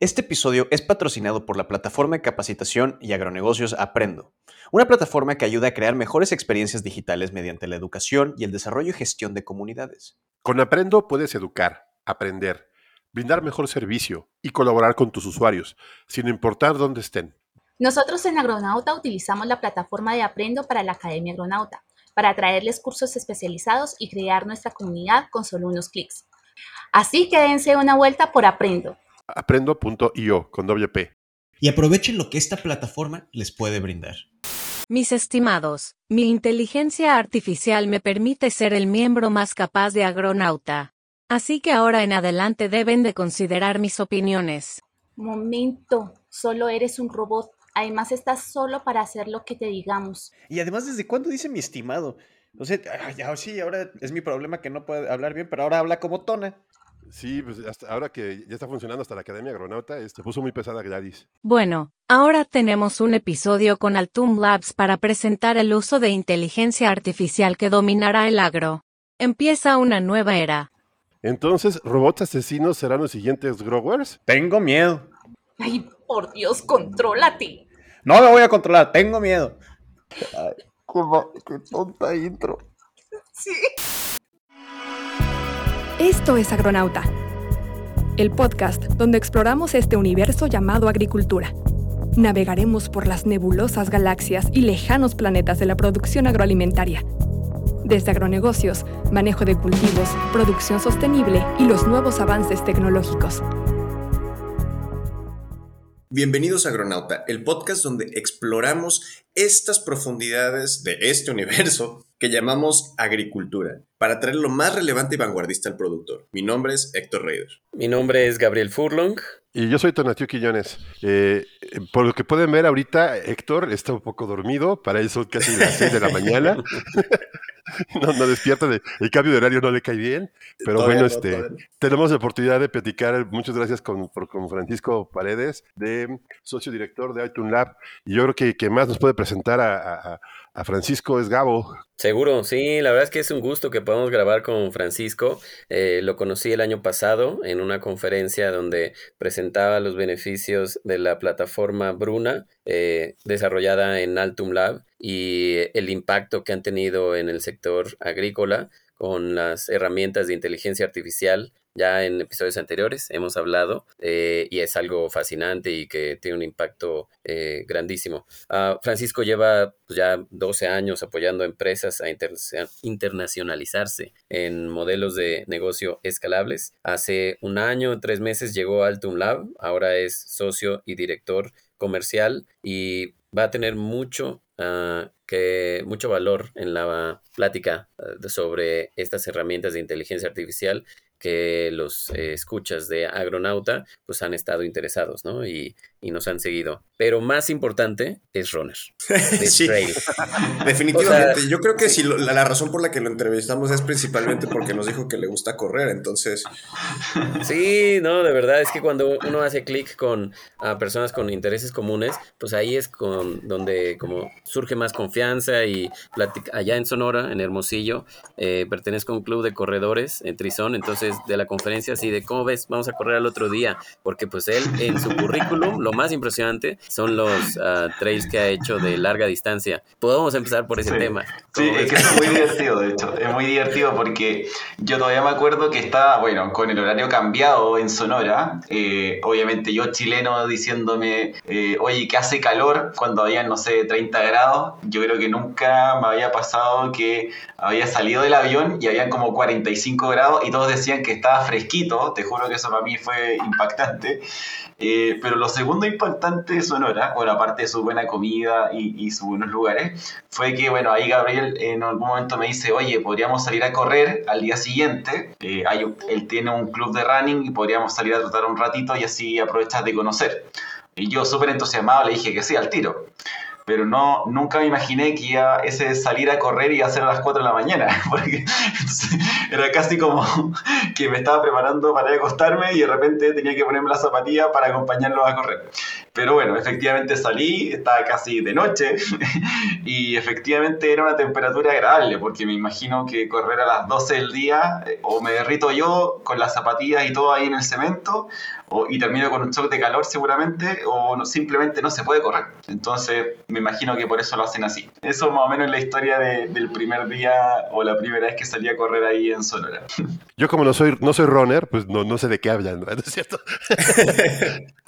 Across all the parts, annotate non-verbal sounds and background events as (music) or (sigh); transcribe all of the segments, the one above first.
Este episodio es patrocinado por la plataforma de capacitación y agronegocios Aprendo, una plataforma que ayuda a crear mejores experiencias digitales mediante la educación y el desarrollo y gestión de comunidades. Con Aprendo puedes educar, aprender, brindar mejor servicio y colaborar con tus usuarios, sin importar dónde estén. Nosotros en Agronauta utilizamos la plataforma de Aprendo para la Academia Agronauta, para traerles cursos especializados y crear nuestra comunidad con solo unos clics. Así que dense una vuelta por Aprendo aprendo.io con WP. Y aprovechen lo que esta plataforma les puede brindar. Mis estimados, mi inteligencia artificial me permite ser el miembro más capaz de Agronauta. Así que ahora en adelante deben de considerar mis opiniones. Momento, solo eres un robot. Además estás solo para hacer lo que te digamos. Y además, ¿desde cuándo dice mi estimado? No sé, sí, ahora es mi problema que no puede hablar bien, pero ahora habla como Tona. Sí, pues hasta ahora que ya está funcionando hasta la Academia Agronauta, este, puso muy pesada Gladys. Bueno, ahora tenemos un episodio con Altum Labs para presentar el uso de inteligencia artificial que dominará el agro. Empieza una nueva era. Entonces, ¿robots asesinos serán los siguientes growers? Tengo miedo. Ay, por Dios, contrólate. No me voy a controlar, tengo miedo. Ay, qué tonta intro. Sí. Esto es Agronauta, el podcast donde exploramos este universo llamado agricultura. Navegaremos por las nebulosas galaxias y lejanos planetas de la producción agroalimentaria. Desde agronegocios, manejo de cultivos, producción sostenible y los nuevos avances tecnológicos. Bienvenidos a Agronauta, el podcast donde exploramos estas profundidades de este universo que llamamos agricultura, para traer lo más relevante y vanguardista al productor. Mi nombre es Héctor Reyder. Mi nombre es Gabriel Furlong. Y yo soy Tonatiuh Quillones. Eh, por lo que pueden ver ahorita, Héctor está un poco dormido, para eso casi las 6 de la mañana. (laughs) no, no despierta, de, el cambio de horario no le cae bien, pero bueno, este, tenemos la oportunidad de platicar, muchas gracias con, con Francisco Paredes, de socio director de iTunes Lab, y yo creo que, que más nos puede presentar a, a, Francisco es Gabo. Seguro, sí, la verdad es que es un gusto que podamos grabar con Francisco, eh, lo conocí el año pasado en una conferencia donde presentaba los beneficios de la plataforma Bruna, eh, desarrollada en Altum Lab, y el impacto que han tenido en el sector agrícola con las herramientas de inteligencia artificial. Ya en episodios anteriores hemos hablado eh, y es algo fascinante y que tiene un impacto eh, grandísimo. Ah, Francisco lleva pues, ya 12 años apoyando a empresas a internacionalizarse en modelos de negocio escalables. Hace un año, tres meses llegó a Altum Lab, ahora es socio y director comercial y va a tener mucho Ah, que mucho valor en la plática ah, sobre estas herramientas de inteligencia artificial que los eh, escuchas de Agronauta pues han estado interesados, ¿no? Y, y nos han seguido. Pero más importante es Runner. (laughs) sí, (laughs) definitivamente. Yo creo que si la, razón por la que lo entrevistamos es principalmente porque nos dijo que le gusta correr, entonces... Sí, no, de verdad, es que cuando uno hace clic con a personas con intereses comunes, pues ahí es con donde como surge más confianza y allá en Sonora, en Hermosillo, eh, pertenezco a un club de corredores en Trizón, entonces de la conferencia así de, ¿cómo ves? Vamos a correr al otro día, porque pues él en su currículum lo más impresionante son los uh, trails que ha hecho de larga distancia. Podemos empezar por ese tema. Sí, es que es muy divertido, de hecho. Es muy divertido porque yo todavía me acuerdo que estaba, bueno, con el horario cambiado en Sonora. Eh, obviamente yo chileno diciéndome, eh, oye, que hace calor cuando había, no sé, 30 grados. Yo creo que nunca me había pasado que había salido del avión y habían como 45 grados y todos decían que estaba fresquito. Te juro que eso para mí fue impactante. Eh, pero lo segundo importante de Sonora, bueno, aparte de su buena comida y, sus buenos lugares, fue que, bueno, ahí Gabriel en algún momento me dice, oye, podríamos salir a correr al día siguiente. Eh, él tiene un club de running y podríamos salir a trotar un ratito y así aprovechar de conocer. Y yo súper entusiasmado le dije que sí, al tiro pero no, nunca me imaginé que iba ese salir a correr y hacer a las 4 de la mañana, (laughs) porque (laughs) era casi como que me estaba preparando para acostarme y de repente tenía que ponerme la zapatilla para acompañarlo a correr. Pero bueno, efectivamente salí, estaba casi de noche (laughs) y efectivamente era una temperatura agradable porque me imagino que correr a las 12 del día eh, o me derrito yo con las zapatillas y todo ahí en el cemento o, y termino con un shock de calor seguramente o no, simplemente no se puede correr. Entonces me imagino que por eso lo hacen así. Eso más o menos es la historia de, del primer día o la primera vez que salí a correr ahí en Sonora. Yo como no soy, no soy runner, pues no, no sé de qué hablan, ¿no (laughs) es cierto? (laughs)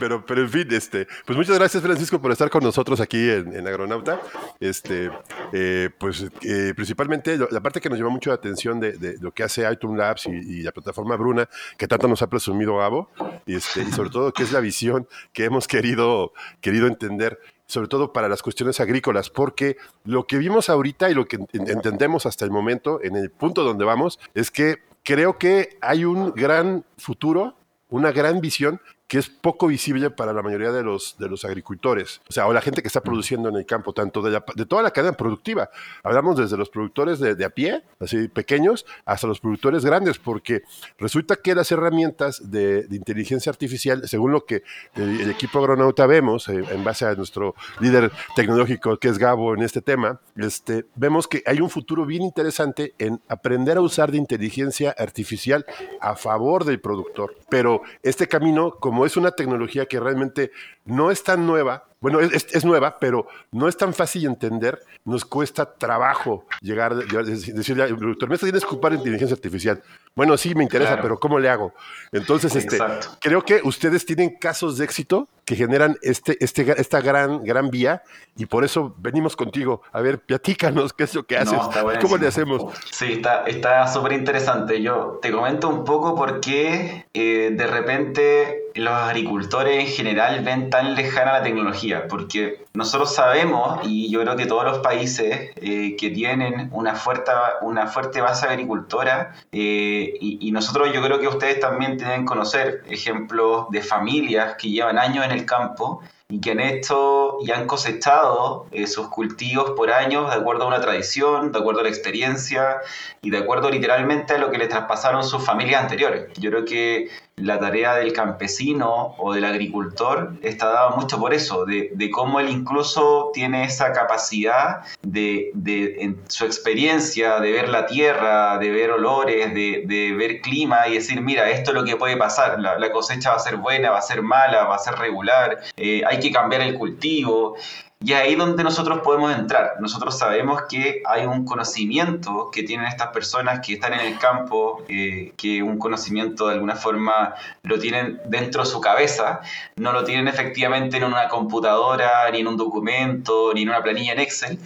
pero, pero en fin, este, pues muchas gracias Francisco por estar con nosotros aquí en, en Agronauta. Este, eh, pues eh, principalmente lo, la parte que nos llama mucho la atención de, de lo que hace iTunes Labs y, y, la plataforma Bruna, que tanto nos ha presumido Gabo, este, y sobre todo que es la visión que hemos querido, querido entender sobre todo para las cuestiones agrícolas, porque lo que vimos ahorita y lo que entendemos hasta el momento, en el punto donde vamos, es que creo que hay un gran futuro, una gran visión que es poco visible para la mayoría de los, de los agricultores, o sea, o la gente que está produciendo en el campo, tanto de, la, de toda la cadena productiva. Hablamos desde los productores de, de, a pie, así pequeños, hasta los productores grandes, porque resulta que las herramientas de, de inteligencia artificial, según lo que el, el equipo agronauta vemos, eh, en base a nuestro líder tecnológico que es Gabo en este tema, este, vemos que hay un futuro bien interesante en aprender a usar de inteligencia artificial a favor del productor. Pero este camino, como es una tecnología que realmente no es tan nueva, bueno, es, es, nueva, pero no es tan fácil de entender, nos cuesta trabajo llegar, decirle al productor, me tienes que ocupar inteligencia artificial. Bueno, sí, me interesa, claro. pero ¿cómo le hago? Entonces, este, creo que ustedes tienen casos de éxito que generan este, este, esta gran, gran vía y por eso venimos contigo. A ver, platícanos qué es lo que haces, no, cómo le hacemos. Sí, está súper interesante. Yo te comento un poco por qué eh, de repente los agricultores en general ven tan lejana la tecnología, porque nosotros sabemos, y yo creo que todos los países eh, que tienen una fuerte, una fuerte base agricultora, eh, y, y, nosotros yo creo que ustedes también tienen que conocer ejemplos de familias que llevan años en el campo y que han hecho y han cosechado eh, sus cultivos por años de acuerdo a una tradición, de acuerdo a la experiencia y de acuerdo literalmente a lo que le traspasaron sus familias anteriores. Yo creo que la tarea del campesino o del agricultor está dada mucho por eso, de, de cómo él incluso tiene esa capacidad de, de, en su experiencia, de ver la tierra, de ver olores, de, de, ver clima y decir, mira, esto es lo que puede pasar, la, cosecha va a ser buena, va a ser mala, va a ser regular, eh, hay que cambiar el cultivo. Y ahí donde nosotros podemos entrar. Nosotros sabemos que hay un conocimiento que tienen estas personas que están en el campo, eh, que un conocimiento de alguna forma lo tienen dentro de su cabeza, no lo tienen efectivamente en una computadora, ni en un documento, ni en una planilla en Excel.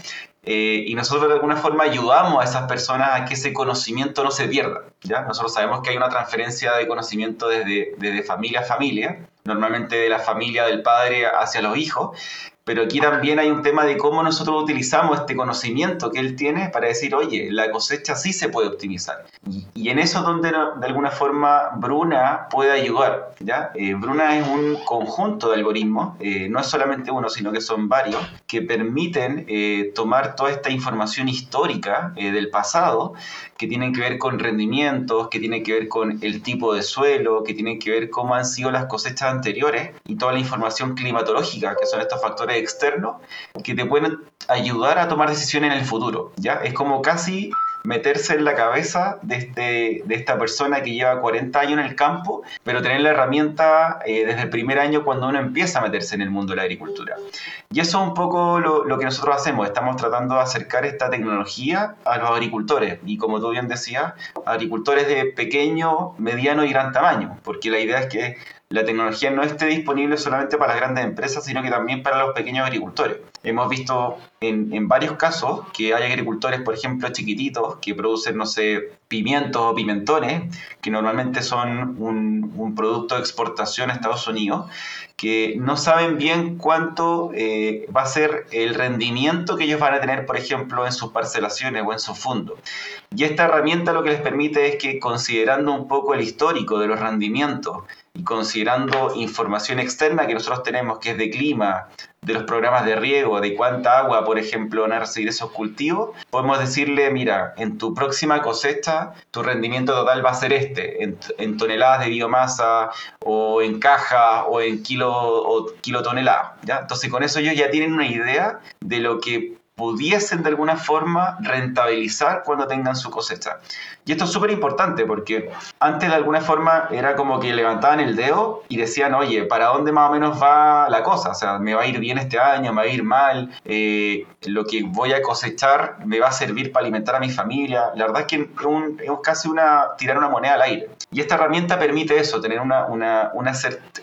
Eh, y nosotros de alguna forma ayudamos a esas personas a que ese conocimiento no se pierda. ¿ya? Nosotros sabemos que hay una transferencia de conocimiento desde, desde familia a familia, normalmente de la familia del padre hacia los hijos, pero aquí también hay un tema de cómo nosotros utilizamos este conocimiento que él tiene para decir, oye, la cosecha sí se puede optimizar. Y, y en eso es donde de alguna forma Bruna puede ayudar. ¿ya? Eh, Bruna es un conjunto de algoritmos, eh, no es solamente uno, sino que son varios, que permiten eh, tomar toda esta información histórica eh, del pasado, que tienen que ver con rendimientos, que tienen que ver con el tipo de suelo, que tienen que ver cómo han sido las cosechas anteriores y toda la información climatológica, que son estos factores externos que te pueden ayudar a tomar decisiones en el futuro. ¿ya? Es como casi meterse en la cabeza de, este, de esta persona que lleva 40 años en el campo, pero tener la herramienta eh, desde el primer año cuando uno empieza a meterse en el mundo de la agricultura. Y eso es un poco lo, lo, que nosotros hacemos, estamos tratando de acercar esta tecnología a los agricultores, y como tú bien decías, agricultores de pequeño, mediano y gran tamaño, porque la idea es que la tecnología no esté disponible solamente para las grandes empresas, sino que también para los pequeños agricultores. Hemos visto en, varios casos que hay agricultores, por ejemplo, chiquititos, que producen, no sé, pimientos o pimentones, que normalmente son un, un producto de exportación a Estados Unidos, que no saben bien cuánto eh, va a ser el rendimiento que ellos van a tener, por ejemplo, en sus parcelaciones o en su fondo. Y esta herramienta lo que les permite es que, considerando un poco el histórico de los rendimientos, y considerando información externa que nosotros tenemos, que es de clima, de los programas de riego, de cuánta agua, por ejemplo, van a recibir esos cultivos, podemos decirle, mira, en tu próxima cosecha tu rendimiento total va a ser este, en, toneladas de biomasa o en caja o en kilo o. ¿ya? Entonces con eso ellos ya tienen una idea de lo que pudiesen de alguna forma rentabilizar cuando tengan su cosecha. Y esto es súper importante porque antes de alguna forma era como que levantaban el dedo y decían, oye, ¿para dónde más o menos va la cosa? O sea, ¿me va a ir bien este año? ¿Me va a ir mal? Eh, ¿Lo que voy a cosechar me va a servir para alimentar a mi familia? La verdad es que es, casi una, tirar una moneda al aire. Y esta herramienta permite eso, tener una, una, una,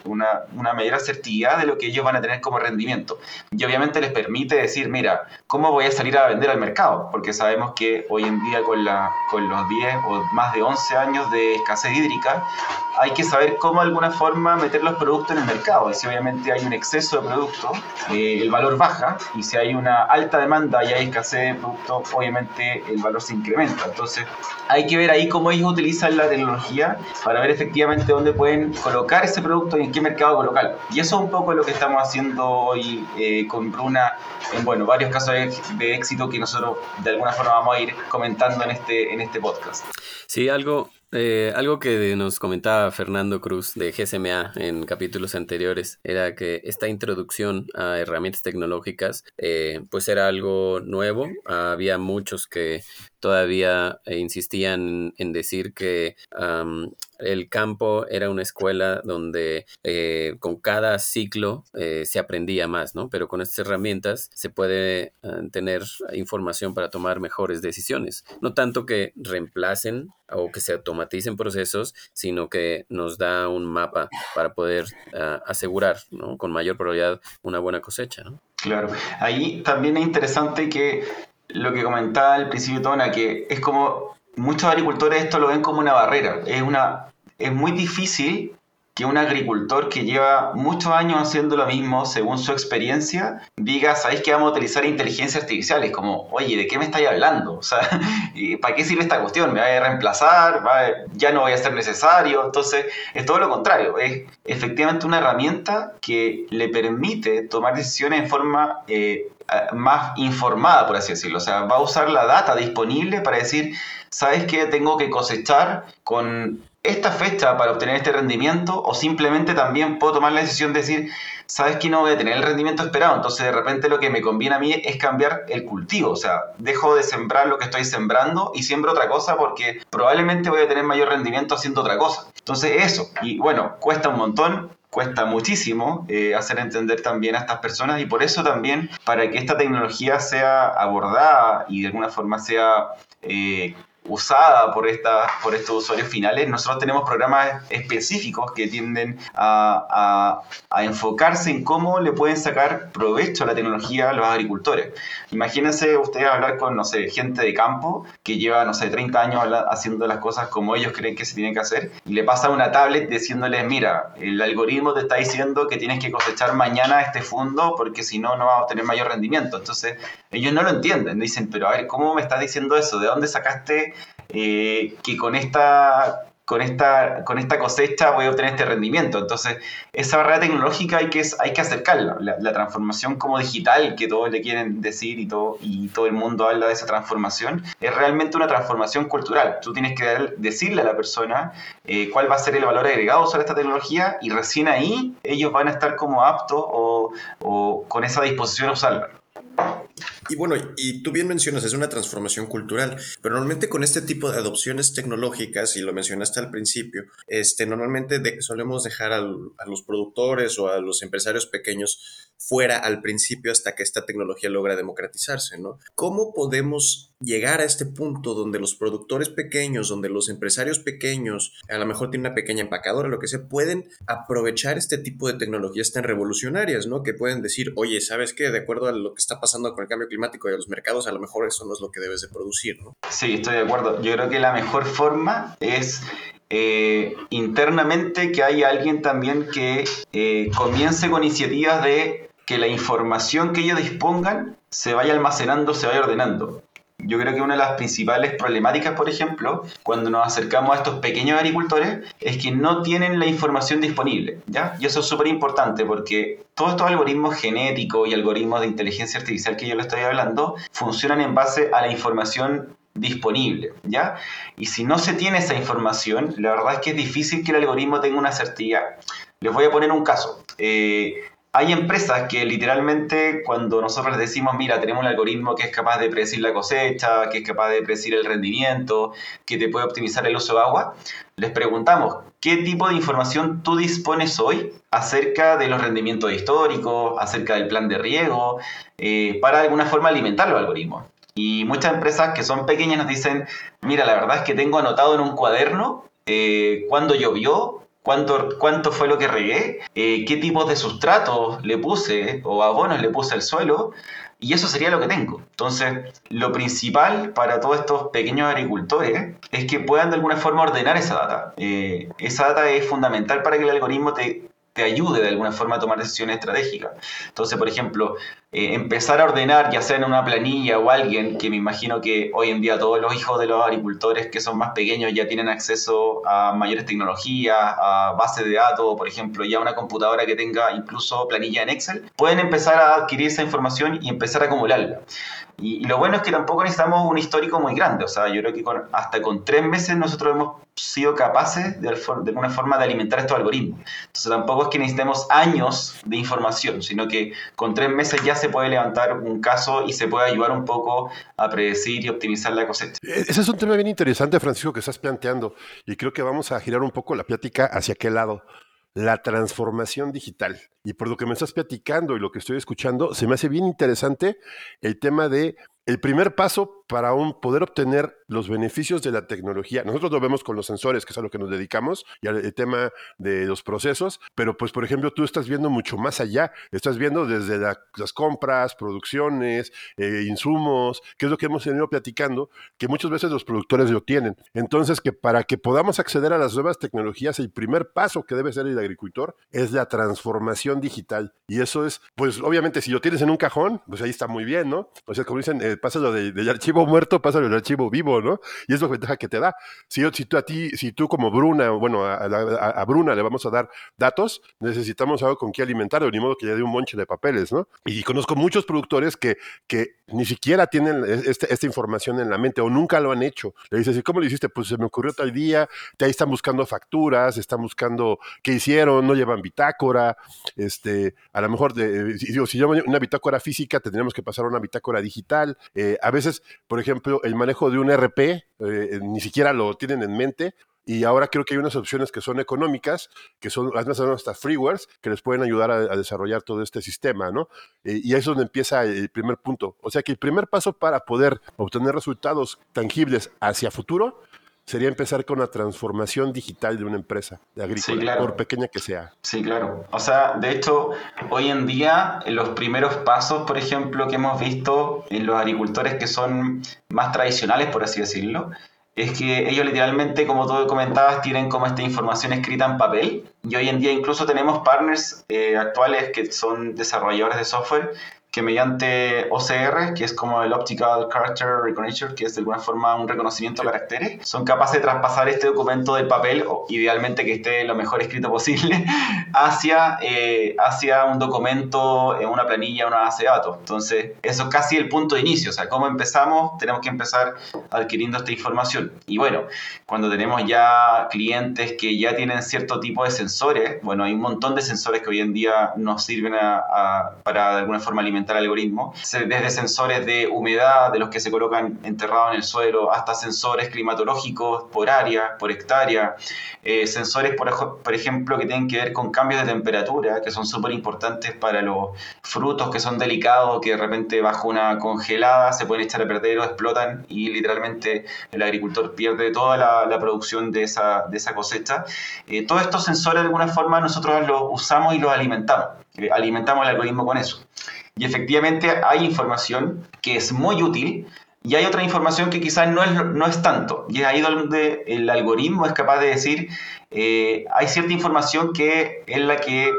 una, una mayor asertividad de lo que ellos van a tener como rendimiento. Y obviamente les permite decir, mira, ¿cómo cómo voy a salir a vender al mercado, porque sabemos que hoy en día con, la, con los 10 o más de 11 años de escasez hídrica, hay que saber cómo de alguna forma meter los productos en el mercado. Y si obviamente hay un exceso de producto, eh, el valor baja, y si hay una alta demanda y hay escasez de producto, obviamente el valor se incrementa. Entonces hay que ver ahí cómo ellos utilizan la tecnología para ver efectivamente dónde pueden colocar ese producto y en qué mercado colocarlo. Y eso es un poco lo que estamos haciendo hoy eh, con Bruna en bueno, varios casos de de éxito que nosotros de alguna forma vamos a ir comentando en este, en este podcast. Sí, algo, eh, algo que nos comentaba Fernando Cruz de GSMA en capítulos anteriores era que esta introducción a herramientas tecnológicas eh, pues era algo nuevo. Había muchos que todavía eh, insistían en decir que el campo era una escuela donde eh, con cada ciclo eh, se aprendía más, ¿no? Pero con estas herramientas se puede tener información para tomar mejores decisiones. No tanto que reemplacen o que se automaticen procesos, sino que nos da un mapa para poder asegurar, ¿no? Con mayor probabilidad una buena cosecha. Claro, ahí también es interesante que lo que comentaba al principio Tona, que es como muchos agricultores esto lo ven como una barrera. Es, una, es muy difícil que un agricultor que lleva muchos años haciendo lo mismo, según su experiencia, diga, ¿sabéis que vamos a utilizar inteligencia artificial? Es como, oye, ¿de qué me estáis hablando? (laughs) O sea, (laughs) ¿para qué sirve esta cuestión? ¿Me va a reemplazar? ¿Ya no voy a ser necesario? Entonces, es todo lo contrario. Es efectivamente una herramienta que le permite tomar decisiones en forma eh, más informada, por así decirlo. O sea, va a usar la data disponible para decir, ¿sabes qué? Tengo que cosechar con esta fecha para obtener este rendimiento o simplemente también puedo tomar la decisión de decir, ¿sabes que no voy a tener el rendimiento esperado? Entonces de repente lo que me conviene a mí es cambiar el cultivo. O sea, dejo de sembrar lo que estoy sembrando y siembro otra cosa porque probablemente voy a tener mayor rendimiento haciendo otra cosa. Entonces eso. Y bueno, cuesta un montón, cuesta muchísimo eh, hacer entender también a estas personas y por eso también para que esta tecnología sea abordada y de alguna forma sea eh, usada por, esta, por estos usuarios finales, nosotros tenemos programas específicos que tienden a, a, enfocarse en cómo le pueden sacar provecho a la tecnología a los agricultores. Imagínense ustedes hablar con, no sé, gente de campo que lleva, no sé, 30 años haciendo las cosas como ellos creen que se tienen que hacer y le pasa una tablet diciéndoles, mira, el algoritmo te está diciendo que tienes que cosechar mañana este fondo porque si no, no vamos a tener mayor rendimiento. Entonces, ellos no lo entienden, dicen, pero a ver, ¿cómo me estás diciendo eso? ¿De dónde sacaste eh, que con esta, con, esta, con esta cosecha voy a obtener este rendimiento. Entonces, esa barrera tecnológica hay que, hay que acercarla. La, transformación como digital, que todos le quieren decir y todo, y todo el mundo habla de esa transformación, es realmente una transformación cultural. Tú tienes que decirle a la persona eh, cuál va a ser el valor agregado sobre esta tecnología y recién ahí ellos van a estar como aptos o, o con esa disposición a usarla. Y bueno, y tú bien mencionas, es una transformación cultural, pero normalmente con este tipo de adopciones tecnológicas, y lo mencionaste al principio, este, normalmente solemos dejar a los productores o a los empresarios pequeños fuera al principio hasta que esta tecnología logra democratizarse, ¿no? ¿Cómo podemos llegar a este punto donde los productores pequeños, donde los empresarios pequeños, a lo mejor tienen una pequeña empacadora, lo que sea, pueden aprovechar este tipo de tecnologías tan revolucionarias, ¿no? Que pueden decir, oye, ¿sabes qué? De acuerdo a lo que está pasando con el cambio climático y a los mercados, a lo mejor eso no es lo que debes de producir, ¿no? Sí, estoy de acuerdo. Yo creo que la mejor forma es eh, internamente que haya alguien también que eh, comience con iniciativas de que la información que ellos dispongan se vaya almacenando, se vaya ordenando. Yo creo que una de las principales problemáticas, por ejemplo, cuando nos acercamos a estos pequeños agricultores, es que no tienen la información disponible, ¿ya? Y eso es súper importante porque todos estos algoritmos genéticos y algoritmos de inteligencia artificial que yo le estoy hablando funcionan en base a la información disponible, ¿ya? Y si no se tiene esa información, la verdad es que es difícil que el algoritmo tenga una certidumbre. Les voy a poner un caso. Eh, hay empresas que literalmente cuando nosotros decimos, mira, tenemos un algoritmo que es capaz de predecir la cosecha, que es capaz de predecir el rendimiento, que te puede optimizar el uso de agua, les preguntamos, ¿qué tipo de información tú dispones hoy acerca de los rendimientos históricos, acerca del plan de riego, eh, para de alguna forma alimentar los algoritmos? Y muchas empresas que son pequeñas nos dicen, mira, la verdad es que tengo anotado en un cuaderno eh, cuándo llovió, cuánto, cuánto fue lo que regué, eh, qué tipos de sustratos le puse o abonos le puse al suelo, y eso sería lo que tengo. Entonces, lo principal para todos estos pequeños agricultores es que puedan de alguna forma ordenar esa data. Eh, esa data es fundamental para que el algoritmo te, te ayude de alguna forma a tomar decisiones estratégicas. Entonces, por ejemplo, eh, empezar a ordenar, ya sea en una planilla o alguien, que me imagino que hoy en día todos los hijos de los agricultores que son más pequeños ya tienen acceso a mayores tecnologías, a bases de datos, por ejemplo, ya una computadora que tenga incluso planilla en Excel, pueden empezar a adquirir esa información y empezar a acumularla. Y, lo bueno es que tampoco necesitamos un histórico muy grande, o sea, yo creo que hasta con tres meses nosotros hemos sido capaces de, de alguna forma de alimentar estos algoritmos. Entonces tampoco es que necesitemos años de información, sino que con tres meses ya se puede levantar un caso y se puede ayudar un poco a predecir y optimizar la cosecha. E-, ese es un tema bien interesante, Francisco, que estás planteando, y creo que vamos a girar un poco la plática hacia qué lado la transformación digital. Y por lo que me estás platicando y lo que estoy escuchando, se me hace bien interesante el tema de el primer paso para poder obtener los beneficios de la tecnología. Nosotros lo vemos con los sensores, que es a lo que nos dedicamos, y al tema de los procesos, pero pues por ejemplo tú estás viendo mucho más allá, estás viendo desde las compras, producciones, eh, insumos, que es lo que hemos venido platicando, que muchas veces los productores lo tienen. Entonces que para que podamos acceder a las nuevas tecnologías, el primer paso que debe ser el agricultor es la transformación digital. Y eso es, pues obviamente si lo tienes en un cajón, pues ahí está muy bien, ¿no? O sea, como dicen, eh, pásalo del archivo muerto, pásalo del archivo vivo, ¿no? Y es la ventaja que te da. Si, tú a ti, si tú como Bruna, bueno, a, Bruna le vamos a dar datos, necesitamos algo con qué alimentar, ni modo que le dé un monche de papeles, ¿no? Y conozco muchos productores que, que ni siquiera tienen este, esta información en la mente o nunca lo han hecho. Le dices, ¿y cómo lo hiciste? Pues se me ocurrió tal día, ahí están buscando facturas, están buscando qué hicieron, no llevan bitácora, este, a lo mejor, de, digo, si llevan una bitácora física, tendríamos que pasar a una bitácora digital. Eh, a veces, por ejemplo, el manejo de un RP, eh, ni siquiera lo tienen en mente, y ahora creo que hay unas opciones que son económicas, que son además hasta freewares, que les pueden ayudar a, desarrollar todo este sistema, ¿no? Eh, y ahí es donde empieza el primer punto. O sea que el primer paso para poder obtener resultados tangibles hacia futuro sería empezar con la transformación digital de una empresa de agrícola, por pequeña que sea. Sí, claro. O sea, de hecho, hoy en día, los primeros pasos, por ejemplo, que hemos visto en los agricultores que son más tradicionales, por así decirlo, es que ellos literalmente, como tú comentabas, tienen como esta información escrita en papel. Y hoy en día incluso tenemos partners eh, actuales que son desarrolladores de software que mediante OCR, que es como el Optical Character Recognition, que es de alguna forma un reconocimiento de caracteres, son capaces de traspasar este documento del papel, o idealmente que esté lo mejor escrito posible, (laughs) hacia, eh, hacia un documento en una planilla, una base de datos. Entonces, eso es casi el punto de inicio. O sea, ¿cómo empezamos? Tenemos que empezar adquiriendo esta información. Y bueno, cuando tenemos ya clientes que ya tienen cierto tipo de sensores, bueno, hay un montón de sensores que hoy en día nos sirven para de alguna forma alimentar el algoritmo, desde sensores de humedad, de los que se colocan enterrados en el suelo, hasta sensores climatológicos por área, por hectárea, eh, sensores, por, ejemplo, que tienen que ver con cambios de temperatura, que son súper importantes para los frutos que son delicados, que de repente bajo una congelada se pueden echar a perder o explotan y literalmente el agricultor pierde toda la, la producción de esa, de esa cosecha. Eh, todos estos sensores de alguna forma nosotros los usamos y los alimentamos. Eh, alimentamos el algoritmo con eso. Y efectivamente hay información que es muy útil y hay otra información que quizás no es, no es tanto. Y es ahí donde el algoritmo es capaz de decir, eh, hay cierta información que es la que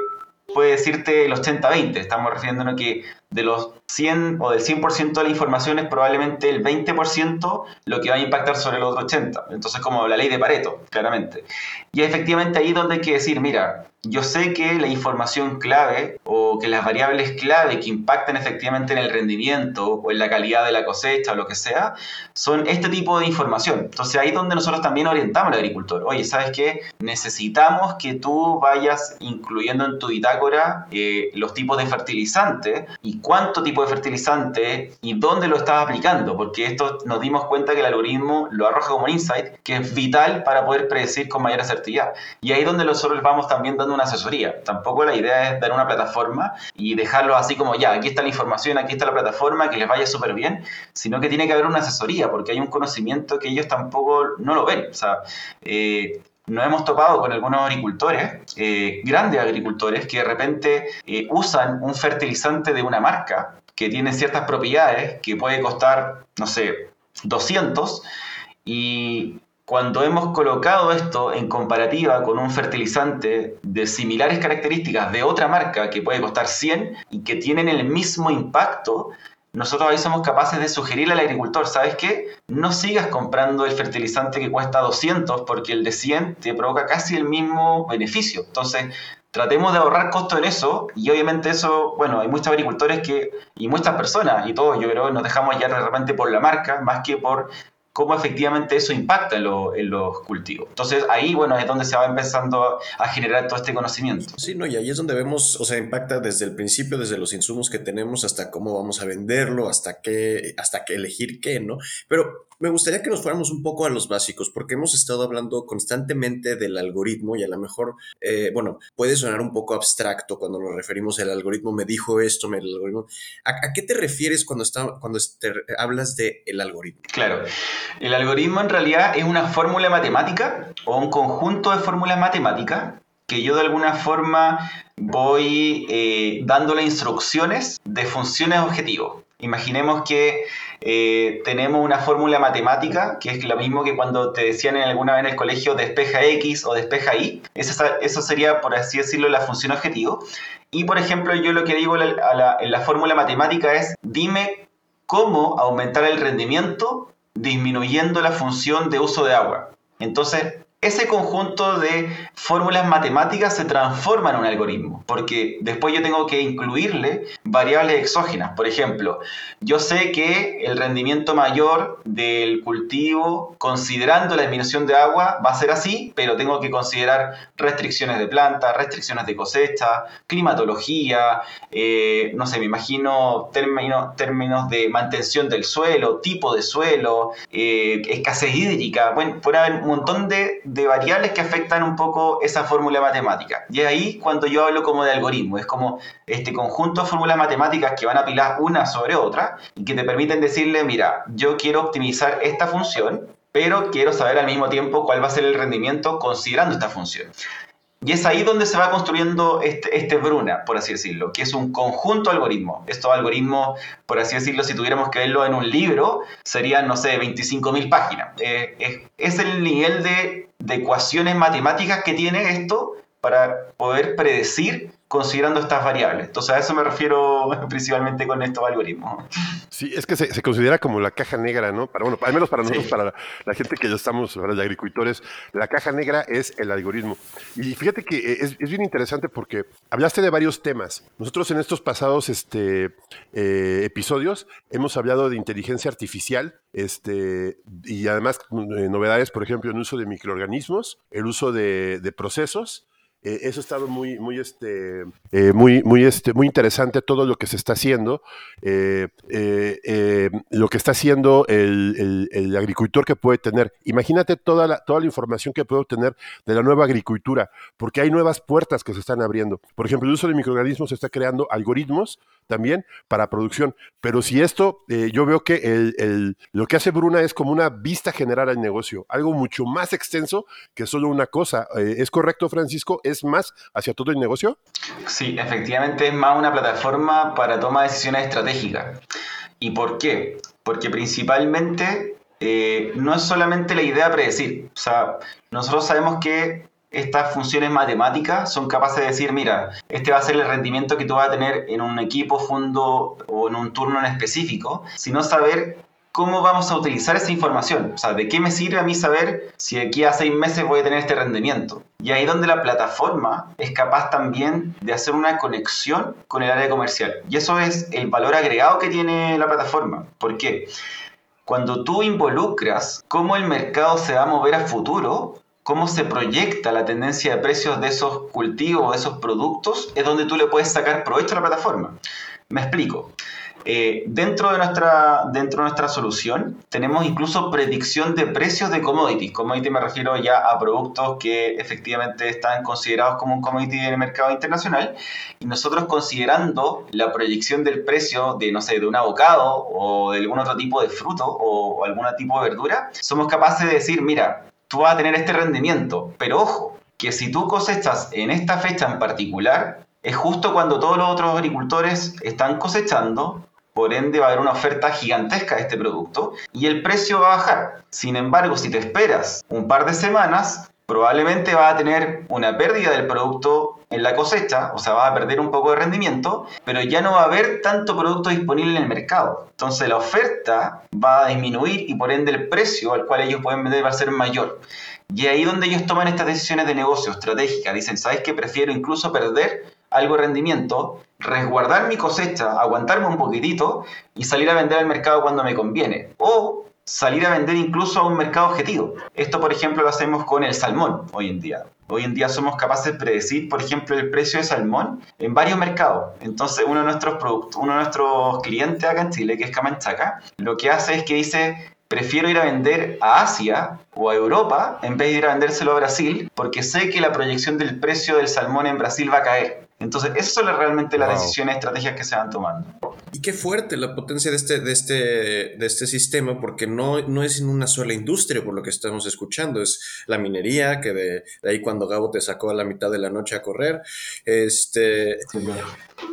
puede decirte el 80-20. Estamos refiriéndonos que de los 100 o del 100% de la información es probablemente el 20% lo que va a impactar sobre el otro 80%. Entonces, como la ley de Pareto, claramente. Y efectivamente ahí donde hay que decir, mira, yo sé que la información clave o que las variables clave que impactan efectivamente en el rendimiento o en la calidad de la cosecha o lo que sea, son este tipo de información. Entonces ahí es donde nosotros también orientamos al agricultor. Oye, ¿sabes qué? Necesitamos que tú vayas incluyendo en tu bitácora eh, los tipos de fertilizante y cuánto tipo fertilizante y dónde lo estás aplicando, porque esto nos dimos cuenta que el algoritmo lo arroja como un insight que es vital para poder predecir con mayor asertividad. Y ahí es donde nosotros vamos también dando una asesoría. Tampoco la idea es dar una plataforma y dejarlo así como ya, aquí está la información, aquí está la plataforma, que les vaya súper bien, sino que tiene que haber una asesoría porque hay un conocimiento que ellos tampoco no lo ven. O sea, eh, nos hemos topado con algunos agricultores, eh, grandes agricultores, que de repente eh, usan un fertilizante de una marca que tiene ciertas propiedades que puede costar, no sé, 200 y cuando hemos colocado esto en comparativa con un fertilizante de similares características de otra marca que puede costar 100 y que tienen el mismo impacto, nosotros ahí somos capaces de sugerirle al agricultor, ¿sabes qué? No sigas comprando el fertilizante que cuesta 200 porque el de 100 te provoca casi el mismo beneficio. Entonces, tratemos de ahorrar costo en eso y obviamente eso, bueno, hay muchos agricultores que y muchas personas y todos, yo creo, nos dejamos ya de repente por la marca más que por cómo efectivamente eso impacta en, los cultivos. Entonces ahí, bueno, es donde se va empezando a generar todo este conocimiento. Sí, no, y ahí es donde vemos, o sea, impacta desde el principio, desde los insumos que tenemos hasta cómo vamos a venderlo, hasta qué, hasta qué elegir qué, ¿no? Pero me gustaría que nos fuéramos un poco a los básicos, porque hemos estado hablando constantemente del algoritmo y a lo mejor, eh, bueno, puede sonar un poco abstracto cuando nos referimos al algoritmo, me dijo esto, me, el algoritmo. ¿A, qué te refieres cuando, está, cuando hablas del el algoritmo? Claro, el algoritmo en realidad es una fórmula matemática o un conjunto de fórmulas matemáticas que yo de alguna forma voy eh, dándole instrucciones de funciones objetivos. Imaginemos que eh, tenemos una fórmula matemática, que es lo mismo que cuando te decían en alguna vez en el colegio despeja X o despeja Y. Eso, sería, por así decirlo, la función objetivo. Y, por ejemplo, yo lo que digo en la fórmula matemática es, dime cómo aumentar el rendimiento disminuyendo la función de uso de agua. Entonces, ese conjunto de fórmulas matemáticas se transforma en un algoritmo, porque después yo tengo que incluirle variables exógenas. Por ejemplo, yo sé que el rendimiento mayor del cultivo, considerando la disminución de agua, va a ser así, pero tengo que considerar restricciones de planta, restricciones de cosecha, climatología, eh, no sé, me imagino términos, términos de mantención del suelo, tipo de suelo, eh, escasez hídrica, bueno, puede haber un montón de de variables que afectan un poco esa fórmula matemática. Y ahí cuando yo hablo como de algoritmo, es como este conjunto de fórmulas matemáticas que van a apilar una sobre otra y que te permiten decirle, mira, yo quiero optimizar esta función, pero quiero saber al mismo tiempo cuál va a ser el rendimiento considerando esta función. Y es ahí donde se va construyendo este, este, Bruna, por así decirlo, que es un conjunto de algoritmos. Estos algoritmos, por así decirlo, si tuviéramos que verlo en un libro, serían, no sé, 25.000 páginas. Eh, es, el nivel de, de ecuaciones matemáticas que tiene esto para poder predecir considerando estas variables. Entonces a eso me refiero (laughs) principalmente con estos algoritmos. Sí, es que se, considera como la caja negra, ¿no? Para, bueno, al menos para nosotros, para la, gente que ya estamos, para los agricultores, la caja negra es el algoritmo. Y fíjate que eh, es, bien interesante porque hablaste de varios temas. Nosotros en estos pasados este, eh, episodios hemos hablado de inteligencia artificial este, y además eh, novedades, por ejemplo, el uso de microorganismos, el uso de, de procesos eh, eso ha estado muy, muy, este, eh, muy, muy, este, muy interesante todo lo que se está haciendo, eh, lo que está haciendo el, el, agricultor que puede tener. Imagínate toda la, toda la información que puede obtener de la nueva agricultura, porque hay nuevas puertas que se están abriendo. Por ejemplo, el uso de microorganismos se está creando algoritmos también para producción. Pero si esto, yo veo que el, lo que hace Bruna es como una vista general al negocio, algo mucho más extenso que solo una cosa. ¿Es correcto, Francisco? más hacia todo el negocio? Sí, efectivamente es más una plataforma para toma de decisiones estratégicas. ¿Y por qué? Porque principalmente eh, no es solamente la idea predecir. O sea, nosotros sabemos que estas funciones matemáticas son capaces de decir, mira, este va a ser el rendimiento que tú vas a tener en un equipo, fondo o en un turno en específico, sino saber cómo vamos a utilizar esa información. O sea, ¿de qué me sirve a mí saber si aquí a seis meses voy a tener este rendimiento? Y ahí donde la plataforma es capaz también de hacer una conexión con el área comercial. Y eso es el valor agregado que tiene la plataforma. ¿Por qué? Cuando tú involucras cómo el mercado se va a mover a futuro, cómo se proyecta la tendencia de precios de esos cultivos, de esos productos, es donde tú le puedes sacar provecho a la plataforma. Me explico. Eh, dentro, de nuestra, dentro de nuestra solución tenemos incluso predicción de precios de commodities. Commodity me refiero ya a productos que efectivamente están considerados como un commodity en el mercado internacional y nosotros considerando la proyección del precio de, no sé, de un abocado o de algún otro tipo de fruto o, o algún tipo de verdura, somos capaces de decir, mira, vas a tener este rendimiento, pero ojo, que si tú cosechas en esta fecha en particular, es justo cuando todos los otros agricultores están cosechando por ende va a haber una oferta gigantesca de este producto y el precio va a bajar. Sin embargo, si te esperas un par de semanas, probablemente va a tener una pérdida del producto en la cosecha, o sea, va a perder un poco de rendimiento, pero ya no va a haber tanto producto disponible en el mercado. Entonces la oferta va a disminuir y por ende el precio al cual ellos pueden vender va a ser mayor. Y ahí donde ellos toman estas decisiones de negocio estratégicas, dicen, ¿sabes qué? Prefiero incluso perder algo de rendimiento, resguardar mi cosecha, aguantarme un poquitito y salir a vender al mercado cuando me conviene. O salir a vender incluso a un mercado objetivo. Esto, por ejemplo, lo hacemos con el salmón hoy en día. Hoy en día somos capaces de predecir, por ejemplo, el precio de salmón en varios mercados. Entonces, uno de nuestros productos, uno de nuestros clientes acá en Chile, que es Camanchaca, lo que hace es que dice, prefiero ir a vender a Asia o a Europa en vez de ir a vendérselo a Brasil, porque sé que la proyección del precio del salmón en Brasil va a caer. Entonces, esas son realmente las decisiones estratégicas que se van tomando. Y qué fuerte la potencia de este, de este, de este sistema, porque no, no es en una sola industria, por lo que estamos escuchando. Es la minería, que de, ahí cuando Gabo te sacó a la mitad de la noche a correr, este,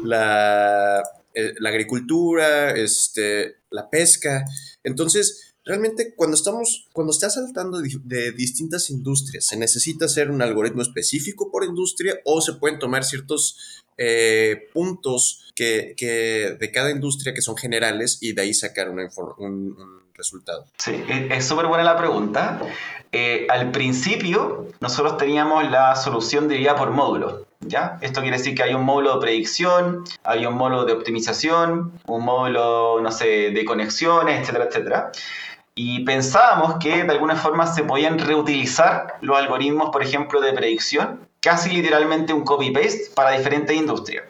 la, eh, la agricultura, este, la pesca. Entonces, Realmente cuando estamos, cuando estás saltando de, distintas industrias, se necesita hacer un algoritmo específico por industria o se pueden tomar ciertos eh, puntos que, de cada industria que son generales y de ahí sacar un, resultado. Sí, es súper buena la pregunta. Eh, al principio nosotros teníamos la solución dividida por módulos. ¿Ya? Esto quiere decir que hay un módulo de predicción, hay un módulo de optimización, un módulo, no sé, de conexiones, etcétera, etcétera y pensábamos que de alguna forma se podían reutilizar los algoritmos, por ejemplo, de predicción, casi literalmente un copy-paste para diferentes industrias.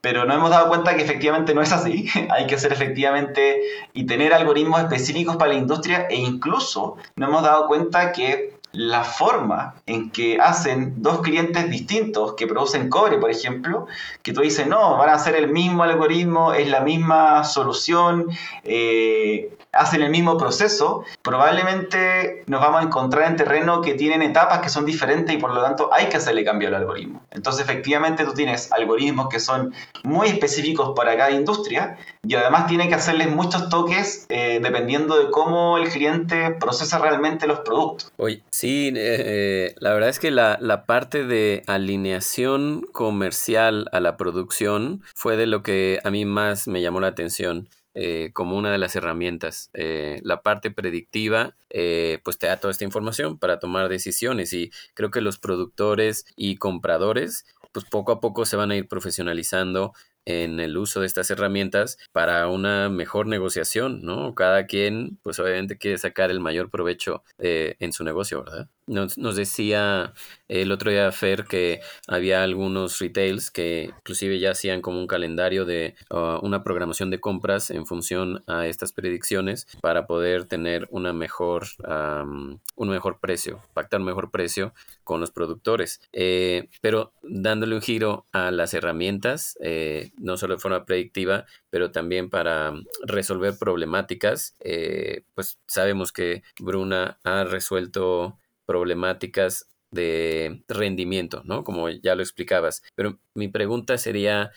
Pero nos hemos dado cuenta que efectivamente no es así. (laughs) Hay que hacer efectivamente y tener algoritmos específicos para la industria e incluso nos hemos dado cuenta que la forma en que hacen dos clientes distintos que producen cobre, por ejemplo, que tú dices, no, van a hacer el mismo algoritmo, es la misma solución, eh, hacen el mismo proceso, probablemente nos vamos a encontrar en terreno que tienen etapas que son diferentes y por lo tanto hay que hacerle cambio al algoritmo. Entonces efectivamente tú tienes algoritmos que son muy específicos para cada industria y además tiene que hacerles muchos toques eh, dependiendo de cómo el cliente procesa realmente los productos. Oye, sí, eh, eh, la verdad es que la, la parte de alineación comercial a la producción fue de lo que a mí más me llamó la atención. Eh, como una de las herramientas. Eh, la parte predictiva, eh, pues te da toda esta información para tomar decisiones y creo que los productores y compradores, pues poco a poco se van a ir profesionalizando en el uso de estas herramientas para una mejor negociación, ¿no? Cada quien, pues obviamente quiere sacar el mayor provecho en su negocio, ¿verdad? Nos, decía el otro día Fer que había algunos retails que inclusive ya hacían como un calendario de uh, una programación de compras en función a estas predicciones para poder tener una mejor, um, un mejor precio, pactar un mejor precio con los productores. Eh, pero dándole un giro a las herramientas, eh, no solo de forma predictiva, pero también para resolver problemáticas, eh, pues sabemos que Bruna ha resuelto problemáticas de rendimiento, ¿no? Como ya lo explicabas. Pero mi pregunta sería,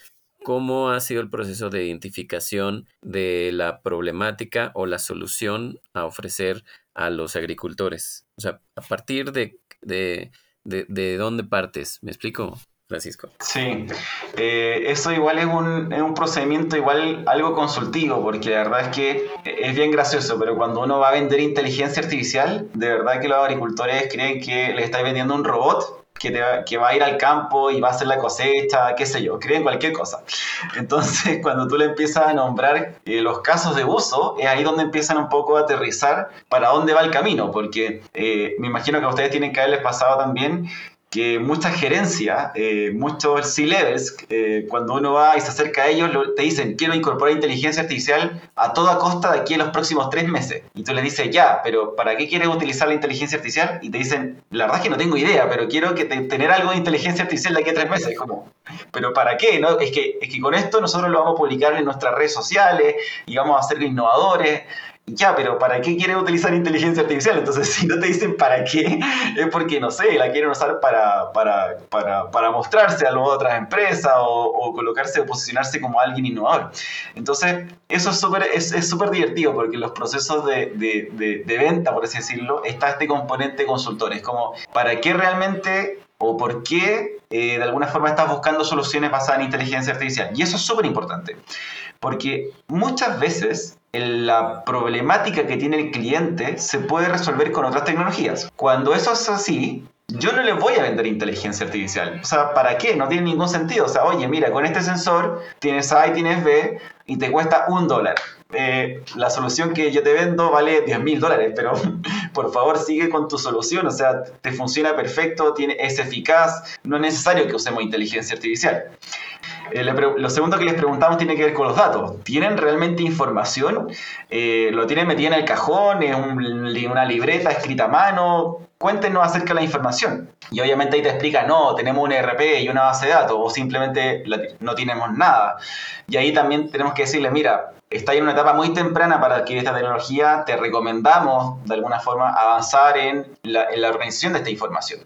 ¿cómo ha sido el proceso de identificación de la problemática o la solución a ofrecer a los agricultores? O sea, a partir de, de, de dónde partes. ¿Me explico? Francisco. Sí, eh, eso igual es un, es un, procedimiento igual algo consultivo, porque la verdad es que es bien gracioso, pero cuando uno va a vender inteligencia artificial, de verdad que los agricultores creen que le estáis vendiendo un robot que, te va, que va a ir al campo y va a hacer la cosecha, qué sé yo, creen cualquier cosa. Entonces, (laughs) cuando tú le empiezas a nombrar eh, los casos de uso, es ahí donde empiezan un poco a aterrizar para dónde va el camino, porque eh, me imagino que a ustedes tienen que haberles pasado también que muchas gerencias, eh, muchos C-levels, eh, cuando uno va y se acerca a ellos, te dicen, quiero incorporar inteligencia artificial a toda costa de aquí en los próximos tres meses. Y tú les dices, ya, pero ¿para qué quieres utilizar la inteligencia artificial? Y te dicen, la verdad es que no tengo idea, pero quiero que tener algo de inteligencia artificial de aquí a tres meses. Como, ¿pero para qué? Es, que, es que con esto nosotros lo vamos a publicar en nuestras redes sociales y vamos a ser innovadores ya, pero ¿para qué quieren utilizar inteligencia artificial? Entonces, (laughs) si no te dicen para qué, es porque, no sé, la quieren usar para, para, para, para mostrarse a otras empresas o, colocarse o posicionarse como alguien innovador. Entonces, eso es súper es, es divertido porque en los procesos de, de, de, de, venta, por así decirlo, está este componente consultor. Es como, ¿para qué realmente o por qué eh, de alguna forma estás buscando soluciones basadas en inteligencia artificial? Y eso es súper importante. Porque muchas veces la problemática que tiene el cliente se puede resolver con otras tecnologías. Cuando eso es así, yo no le voy a vender inteligencia artificial. O sea, ¿para qué? No tiene ningún sentido. O sea, oye, mira, con este sensor tienes A y tienes B y te cuesta un dólar. Eh, la solución que yo te vendo vale 10 mil dólares, pero (laughs) por favor sigue con tu solución. O sea, te funciona perfecto, tiene, es eficaz, no es necesario que usemos inteligencia artificial. Eh, lo segundo que les preguntamos tiene que ver con los datos. ¿Tienen realmente información? Eh, ¿Lo tienen metido en el cajón? ¿Es un, una libreta escrita a mano? Cuéntenos acerca de la información. Y obviamente ahí te explica, no, tenemos un ERP y una base de datos, o simplemente no tenemos nada. Y ahí también tenemos que decirle, mira, está en una etapa muy temprana para adquirir esta tecnología, te recomendamos de alguna forma avanzar en la, en la organización de esta información.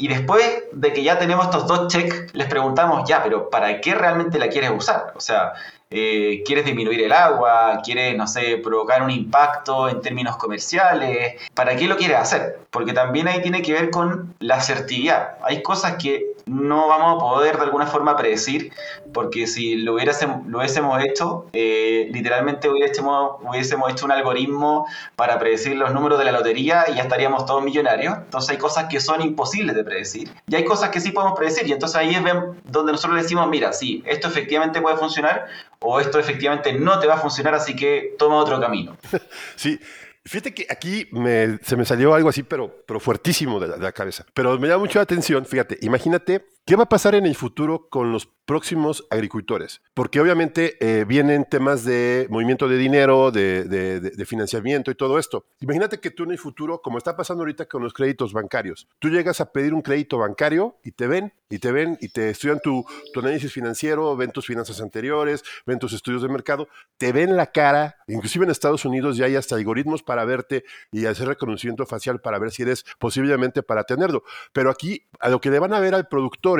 Y después de que ya tenemos estos dos checks, les preguntamos, ya, pero ¿para qué realmente la quieres usar? O sea, eh, ¿quieres disminuir el agua? ¿Quieres, no sé, provocar un impacto en términos comerciales? ¿Para qué lo quieres hacer? Porque también ahí tiene que ver con la asertividad. Hay cosas que no vamos a poder de alguna predecir, porque si lo, hubiésemos, lo hubiésemos hecho, eh, literalmente hubiésemos, hubiésemos hecho un algoritmo para predecir los números de la lotería y ya estaríamos todos millonarios. Entonces hay cosas que son imposibles de predecir y hay cosas que sí podemos predecir y entonces ahí es donde nosotros decimos, mira, sí, esto efectivamente puede funcionar o esto efectivamente no te va a funcionar, así que toma otro camino. (laughs) Sí, Fíjate que aquí me, se me salió algo así, pero, pero fuertísimo de la, de la, cabeza. Pero me llama mucho la atención, fíjate, imagínate qué va a pasar en el futuro con los próximos agricultores. Porque obviamente eh, vienen temas de movimiento de dinero, de, financiamiento y todo esto. Imagínate que tú en el futuro, como está pasando ahorita con los créditos bancarios, tú llegas a pedir un crédito bancario y te ven, y te ven, y te estudian tu, tu análisis financiero, ven tus finanzas anteriores, ven tus estudios de mercado, te ven la cara, inclusive en Estados Unidos ya hay hasta algoritmos para verte y hacer reconocimiento facial para ver si eres posiblemente para tenerlo. Pero aquí a lo que le van a ver al productor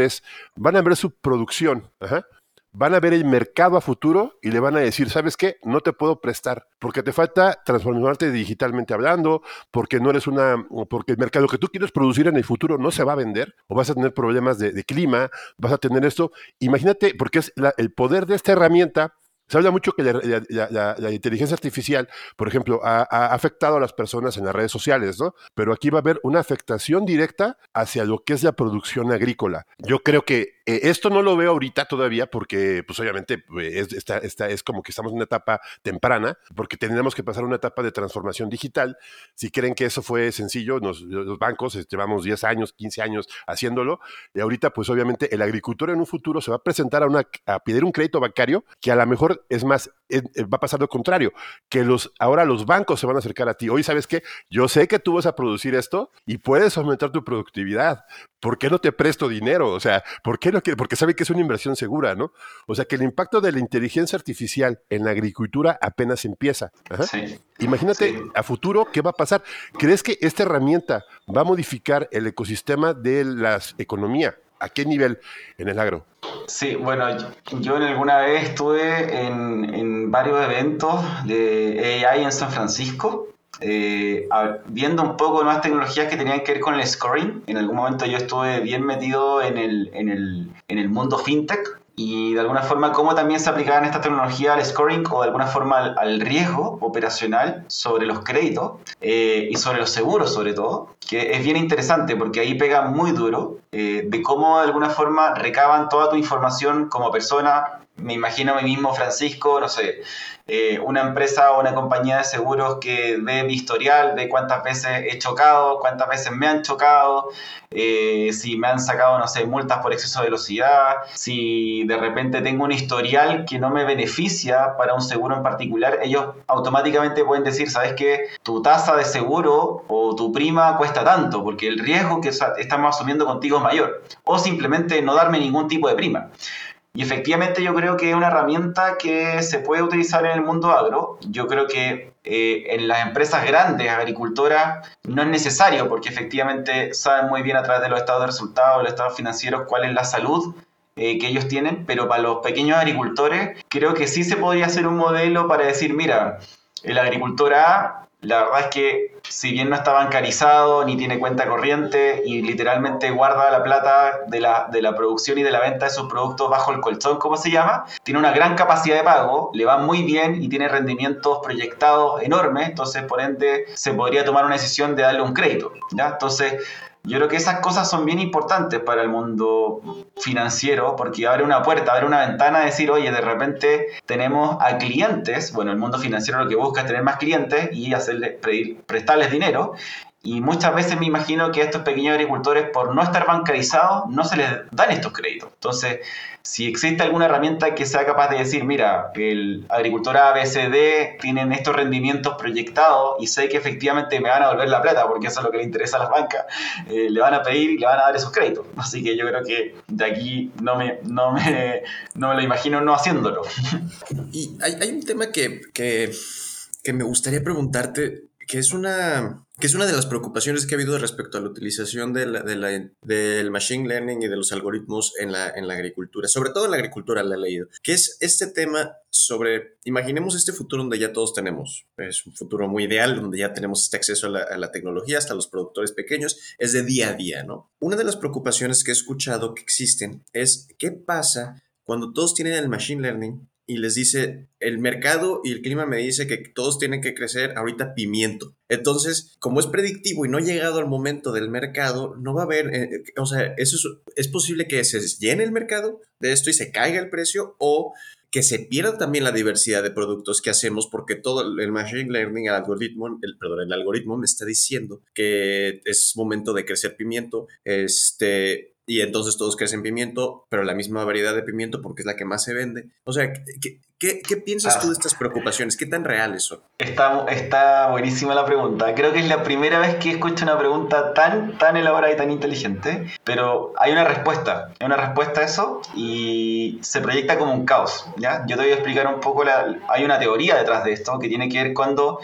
van a ver su producción. Van a ver el mercado a futuro y le van a decir, ¿sabes qué? No te puedo prestar porque te falta transformarte digitalmente hablando, porque no eres una, porque el mercado que tú quieres producir en el futuro no se va a vender o vas a tener problemas de, clima, vas a tener esto. Imagínate, porque es el poder de esta herramienta se habla mucho que la, inteligencia artificial, por ejemplo, ha, afectado a las personas en las redes sociales, ¿no? Pero aquí va a haber una afectación directa hacia lo que es la producción agrícola. Yo creo que eh, esto no lo veo ahorita todavía porque, pues obviamente, es, está, está, es como que estamos en una etapa temprana, porque tendríamos que pasar una etapa de transformación digital. Si creen que eso fue sencillo, los bancos este, llevamos 10 años, 15 años haciéndolo, y ahorita, pues obviamente, el agricultor en un futuro se va a presentar a, una, a pedir un crédito bancario que a lo mejor es más, es, va a pasar lo contrario, que los, ahora los bancos se van a acercar a ti. Hoy, ¿sabes qué? Yo sé que tú vas a producir esto y puedes aumentar tu productividad. ¿Por qué no te presto dinero? O sea, ¿por qué no? Porque sabe que es una inversión segura, ¿no? O sea, que el impacto de la inteligencia artificial en la agricultura apenas empieza. Sí. Imagínate sí. a futuro qué va a pasar. ¿Crees que esta herramienta va a modificar el ecosistema de la economía? ¿A qué nivel en el agro? Sí, bueno, yo en alguna vez estuve en, en varios eventos de AI en San Francisco eh, viendo un poco nuevas tecnologías que tenían que ver con el scoring. En algún momento yo estuve bien metido en el, en el, en el mundo fintech y de alguna forma cómo también se aplicaban esta tecnología al scoring o de alguna forma al, riesgo operacional sobre los créditos eh, y sobre los seguros sobre todo, que es bien interesante porque ahí pega muy duro eh, de cómo de alguna forma recaban toda tu información como persona. Me imagino a mí mismo, Francisco, no sé, eh, una empresa o una compañía de seguros que ve mi historial, ve cuántas veces he chocado, cuántas veces me han chocado, eh, si me han sacado, no sé, multas por exceso de velocidad, si de repente tengo un historial que no me beneficia para un seguro en particular, ellos automáticamente pueden decir, sabes que tu tasa de seguro o tu prima cuesta tanto, porque el riesgo que estamos asumiendo contigo es mayor, o simplemente no darme ningún tipo de prima. Y efectivamente yo creo que es una herramienta que se puede utilizar en el mundo agro. Yo creo que eh, en las empresas grandes, agricultoras, no es necesario porque efectivamente saben muy bien a través de los estados de resultados, los estados financieros, cuál es la salud eh, que ellos tienen, pero para los pequeños agricultores creo que sí se podría hacer un modelo para decir, mira, el agricultor A la verdad es que si bien no está bancarizado ni tiene cuenta corriente y literalmente guarda la plata de la, de la producción y de la venta de sus productos bajo el colchón, como se llama, tiene una gran capacidad de pago, le va muy bien y tiene rendimientos proyectados enormes, entonces por ende se podría tomar una decisión de darle un crédito. ¿ya? Entonces yo creo que esas cosas son bien importantes para el mundo financiero porque abre una puerta, abre una ventana decir, oye, de repente tenemos a clientes, bueno, el mundo financiero lo que busca es tener más clientes y hacerles, prestarles dinero y muchas veces me imagino que a estos pequeños agricultores, por no estar bancarizados, no se les dan estos créditos. Entonces, si existe alguna herramienta que sea capaz de decir, mira, el agricultor ABCD tienen estos rendimientos proyectados y sé que efectivamente me van a volver la plata, porque eso es lo que le interesa a las bancas, eh, le van a pedir y le van a dar esos créditos. (laughs) Así que yo creo que de aquí no me, no me, no me lo imagino no haciéndolo. (laughs) Y hay, hay un tema que, que, que me gustaría preguntarte, que es una que es una de las preocupaciones que ha habido respecto a la utilización de del machine learning y de los algoritmos en la, en la agricultura, sobre todo en la agricultura, la he leído, que es este tema sobre, imaginemos este futuro donde ya todos tenemos, es un futuro muy ideal, donde ya tenemos este acceso a la, a la tecnología, hasta los productores pequeños, es de día a día, ¿no? Una de las preocupaciones que he escuchado que existen es qué pasa cuando todos tienen el machine learning y les dice, el mercado y el clima me dice que todos tienen que crecer ahorita pimiento. Entonces, como es predictivo y no ha llegado al momento del mercado, no va a haber, eh, eh, o sea, eso es, posible que se llene el mercado de esto y se caiga el precio o que se pierda también la diversidad de productos que hacemos porque todo el machine learning, el algoritmo, el, perdón, el algoritmo me está diciendo que es momento de crecer pimiento, este, y entonces todos crecen pimiento, pero la misma variedad de pimiento porque es la que más se vende. O sea, ¿qué, qué, piensas tú de ah. estas preocupaciones? ¿Qué tan reales son? Está, está buenísima la pregunta. Creo que es la primera vez que escucho una pregunta tan, tan elaborada y tan inteligente, pero hay una respuesta, hay una respuesta a eso y se proyecta como un caos. ¿ya? Yo te voy a explicar un poco, la, hay una teoría detrás de esto que tiene que ver cuando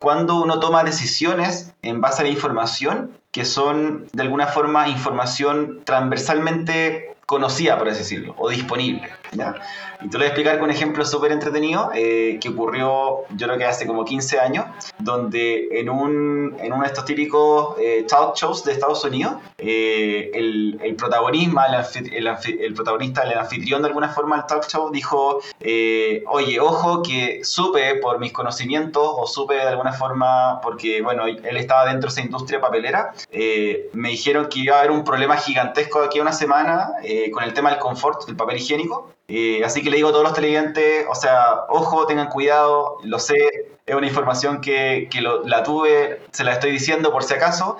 cuando uno toma decisiones en base a la información que son de alguna forma información transversalmente conocida, por decirlo, o disponible. ¿Ya? Y te lo voy a explicar con un ejemplo súper entretenido eh, que ocurrió yo creo que hace como 15 años, donde en, un, en uno de estos típicos eh, talk shows de Estados Unidos, eh, el, el, protagonista, el, el, protagonista, el anfitrión de alguna forma del talk show dijo, oye, ojo que supe por mis conocimientos o supe de alguna forma, porque bueno, él estaba dentro de esa industria papelera, me dijeron que iba a haber un problema gigantesco de aquí a una semana con el tema del confort, del papel higiénico, así que le digo a todos los televidentes, o sea, ojo, tengan cuidado, lo sé, es una información que, la tuve, se la estoy diciendo por si acaso,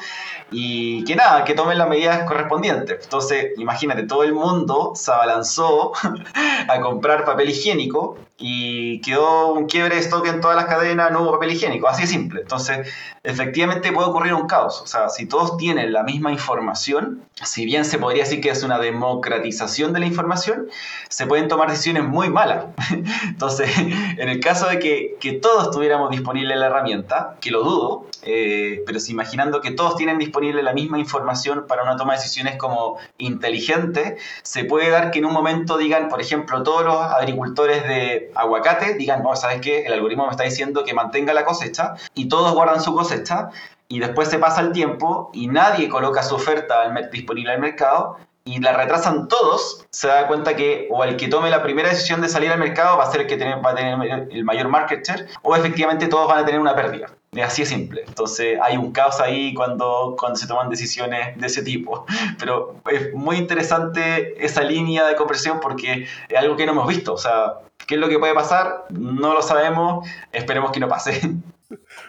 y que nada, que tomen las medidas correspondientes. Entonces, imagínate, todo el mundo se abalanzó (laughs) a comprar papel higiénico y quedó un quiebre de stock en todas las cadenas, no hubo papel higiénico, así de simple. Entonces, efectivamente puede ocurrir un caos. O sea, si todos tienen la misma información, si bien se podría decir que es una democratización de la información, se pueden tomar decisiones muy malas. (laughs) Entonces, en el caso de que, todos tuviéramos tuviéramos disponible la herramienta, que lo dudo, eh, pero si imaginando que todos tienen disponible la misma información para una toma de decisiones como inteligente, se puede dar que en un momento digan, por ejemplo, todos los agricultores de aguacate digan, no, ¿sabes qué? El algoritmo me está diciendo que mantenga la cosecha y todos guardan su cosecha y después se pasa el tiempo y nadie coloca su oferta disponible al mercado y la retrasan todos, se da cuenta que o el que tome la primera decisión de salir al mercado va a ser el que va a tener el mayor market share, o efectivamente todos van a tener una pérdida. Es así de simple. Entonces hay un caos ahí cuando, cuando se toman decisiones de ese tipo. (laughs) Pero es muy interesante esa línea de conversión porque es algo que no hemos visto. O sea, ¿qué es lo que puede pasar? No lo sabemos. Esperemos que no pase. (laughs)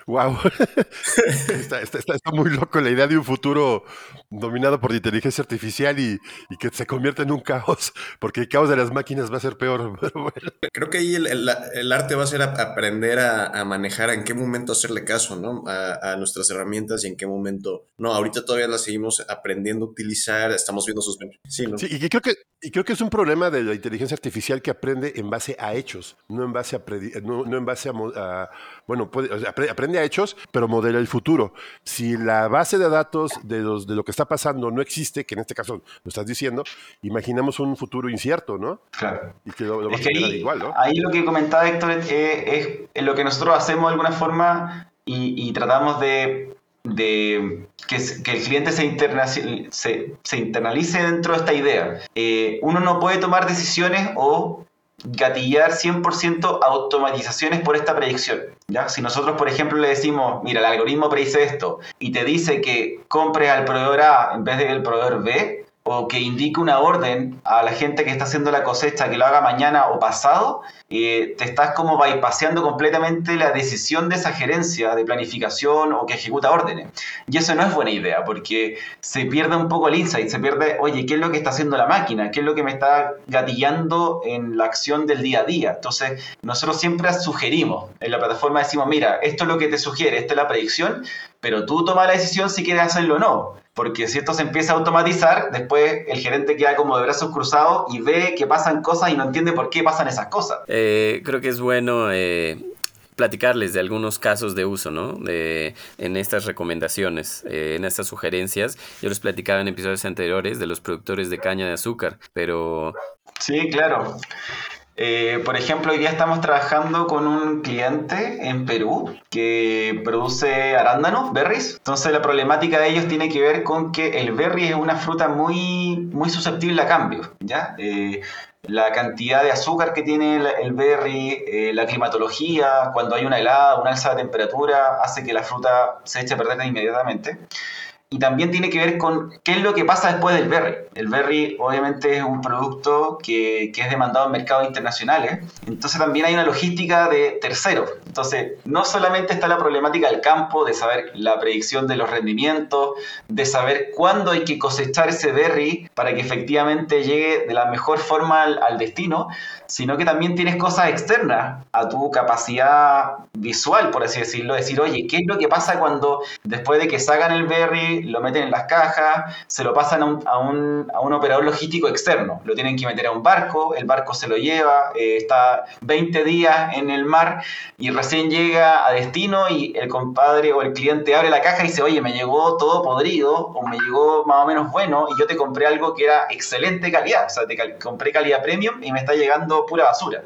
Wow. (laughs) está, muy loco la idea de un futuro dominado por la inteligencia artificial y, que se convierta en un caos, porque el caos de las máquinas va a ser peor. (laughs) Creo que ahí el, arte va a ser aprender a, manejar en qué momento hacerle caso ¿no? A, nuestras herramientas y en qué momento. No, ahorita todavía las seguimos aprendiendo a utilizar, estamos viendo sus. Sí, ¿no? sí y, creo que, y creo que es un problema de la inteligencia artificial que aprende en base a hechos, no en base a, no, en base a, bueno, aprende a hechos, pero modela el futuro. Si la base de datos de, los, de lo que está pasando no existe, que en este caso lo estás diciendo, imaginamos un futuro incierto, ¿no? Claro. Y que lo, es que ahí, igual, ¿no? Ahí lo que comentaba Héctor es, lo que nosotros hacemos de alguna forma y, tratamos de, de que, que, el cliente se, se, se, internalice dentro de esta idea. Eh, uno no puede tomar decisiones o gatillar 100% automatizaciones por esta predicción. ¿ya? Si nosotros, por ejemplo, le decimos, mira, el algoritmo predice esto y te dice que compres al proveedor A en vez del proveedor B, o que indique una orden a la gente que está haciendo la cosecha que lo haga mañana o pasado, eh, te estás como bypassando completamente la decisión de esa gerencia de planificación o que ejecuta órdenes. Y eso no es buena idea porque se pierde un poco el insight, se pierde, oye, ¿qué es lo que está haciendo la máquina? ¿Qué es lo que me está gatillando en la acción del día a día? Entonces, nosotros siempre sugerimos, en la plataforma decimos, mira, esto es lo que te sugiere, esta es la predicción, pero tú toma la decisión si quieres hacerlo o no. Porque si esto se empieza a automatizar, después el gerente queda como de brazos cruzados y ve que pasan cosas y no entiende por qué pasan esas cosas. Eh, creo que es bueno eh, platicarles de algunos casos de uso, ¿no? De, en estas recomendaciones, eh, en estas sugerencias. Yo les platicaba en episodios anteriores de los productores de caña de azúcar, pero... Sí, claro. Eh, por ejemplo, hoy día estamos trabajando con un cliente en Perú que produce arándanos, berries. Entonces la problemática de ellos tiene que ver con que el berry es una fruta muy, muy susceptible a cambios. ¿ya? Eh, la cantidad de azúcar que tiene el, berry, eh, la climatología, cuando hay una helada, una alza de temperatura, hace que la fruta se eche a perder inmediatamente y también tiene que ver con qué es lo que pasa después del berry. El berry obviamente es un producto que, que, es demandado en mercados internacionales, entonces también hay una logística de terceros. Entonces, no solamente está la problemática del campo, de saber la predicción de los rendimientos, de saber cuándo hay que cosechar ese berry para que efectivamente llegue de la mejor forma al, al destino, sino que también tienes cosas externas a tu capacidad visual, por así decirlo, decir, oye, ¿qué es lo que pasa cuando después de que sacan el berry, lo meten en las cajas, se lo pasan a un, a un, operador logístico externo? Lo tienen que meter a un barco, el barco se lo lleva, eh, está 20 días en el mar y recién llega a destino y el compadre o el cliente abre la caja y dice, oye, me llegó todo podrido o me llegó más o menos bueno y yo te compré algo que era excelente calidad, o sea, te compré calidad premium y me está llegando pura basura.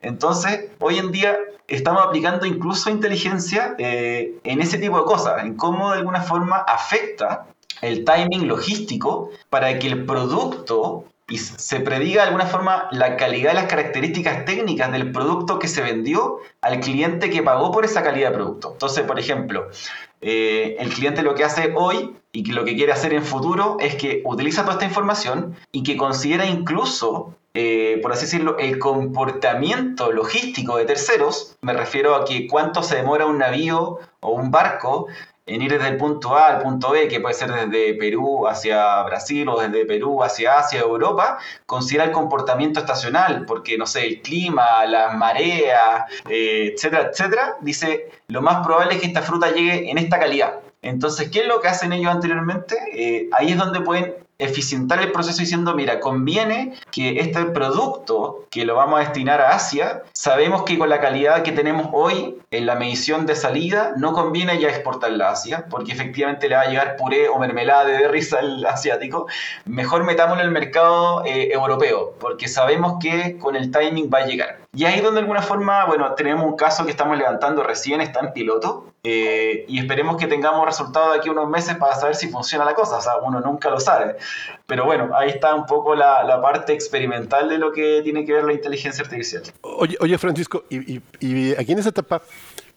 Entonces, hoy en día estamos aplicando incluso inteligencia eh, en ese tipo de cosas, en cómo de alguna forma afecta el timing logístico para que el producto y se prediga de alguna forma la calidad y las características técnicas del producto que se vendió al cliente que pagó por esa calidad de producto. Entonces, por ejemplo, eh, el cliente lo que hace hoy y lo que quiere hacer en futuro es que utiliza toda esta información y que considera incluso eh, por así decirlo, el comportamiento logístico de terceros, me refiero a que cuánto se demora un navío o un barco en ir desde el punto A al punto B, que puede ser desde Perú hacia Brasil o desde Perú hacia Asia Europa, considera el comportamiento estacional, porque, no sé, el clima, las mareas, eh, etcétera, etcétera, dice, lo más probable es que esta fruta llegue en esta calidad. Entonces, ¿qué es lo que hacen ellos anteriormente? Eh, ahí es donde pueden eficientar el proceso diciendo, mira, conviene que este producto que lo vamos a destinar a Asia, sabemos que con la calidad que tenemos hoy en la medición de salida, no conviene ya exportarla a Asia, porque efectivamente le va a llegar puré o mermelada de berries al asiático. Mejor metámoslo en el mercado eh, europeo, porque sabemos que con el timing va a llegar. Y ahí donde de alguna forma, bueno, tenemos un caso que estamos levantando recién, está en piloto, eh, y esperemos que tengamos resultados de aquí a unos meses para saber si funciona la cosa, o sea, uno nunca lo sabe. Pero bueno, ahí está un poco la, la parte experimental de lo que tiene que ver la inteligencia artificial. Oye, oye Francisco, y, y, aquí en esta etapa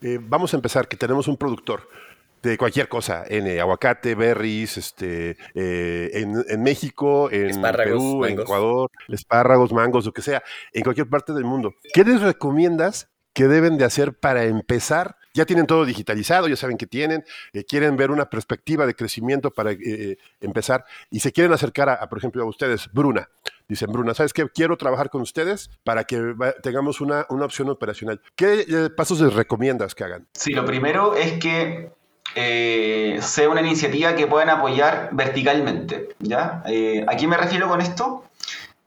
eh, vamos a empezar, que tenemos un productor de cualquier cosa, en eh, aguacate, berries, este, eh, en, en, México, en Perú, en Ecuador, espárragos, mangos, lo que sea, en cualquier parte del mundo. ¿Qué les recomiendas que deben de hacer para empezar? Ya tienen todo digitalizado, ya saben que tienen, eh, quieren ver una perspectiva de crecimiento para empezar y se quieren acercar a, por ejemplo, a ustedes, Bruna. Dicen, Bruna, ¿sabes qué? Quiero trabajar con ustedes para que tengamos una, una opción operacional. ¿Qué pasos les recomiendas que hagan? Sí, lo primero es que eh, sea una iniciativa que puedan apoyar verticalmente. ¿ya? Eh, ¿A qué me refiero con esto?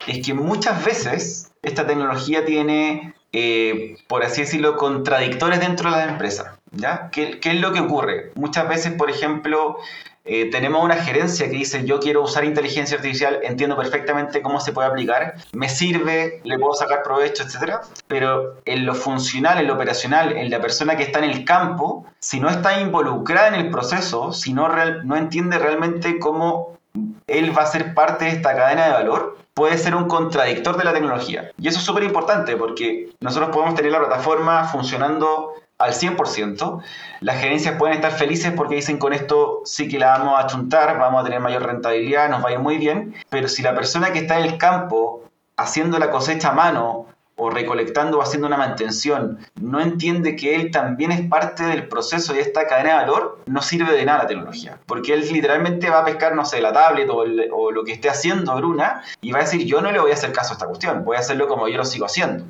Es que muchas veces esta tecnología tiene, eh, por así decirlo, contradictores dentro de las empresas. ¿Ya? ¿Qué, ¿Qué, es lo que ocurre? Muchas veces, por ejemplo, eh, tenemos una gerencia que dice yo quiero usar inteligencia artificial, entiendo perfectamente cómo se puede aplicar, me sirve, le puedo sacar provecho, etc. Pero en lo funcional, en lo operacional, en la persona que está en el campo, si no está involucrada en el proceso, si no, no entiende realmente cómo él va a ser parte de esta cadena de valor, puede ser un contradictor de la tecnología. Y eso es súper importante porque nosotros podemos tener la plataforma funcionando al 100%. Las gerencias pueden estar felices porque dicen con esto sí que la vamos a chuntar, vamos a tener mayor rentabilidad, nos va a ir muy bien, pero si la persona que está en el campo haciendo la cosecha a mano o recolectando o haciendo una mantención no entiende que él también es parte del proceso de esta cadena de valor, no sirve de nada la tecnología. Porque él literalmente va a pescar, no sé, la tablet o, o lo que esté haciendo Bruna y va a decir, yo no le voy a hacer caso a esta cuestión, voy a hacerlo como yo lo sigo haciendo.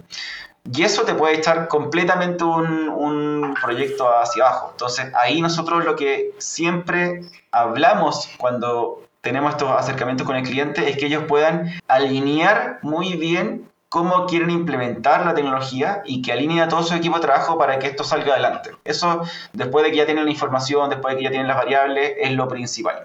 Y eso te puede echar completamente un, un, proyecto hacia abajo. Entonces ahí nosotros lo que siempre hablamos cuando tenemos estos acercamientos con el cliente es que ellos puedan alinear muy bien cómo quieren implementar la tecnología y que alineen a todo su equipo de trabajo para que esto salga adelante. Eso, después de que ya tienen la información, después de que ya tienen las variables, es lo principal.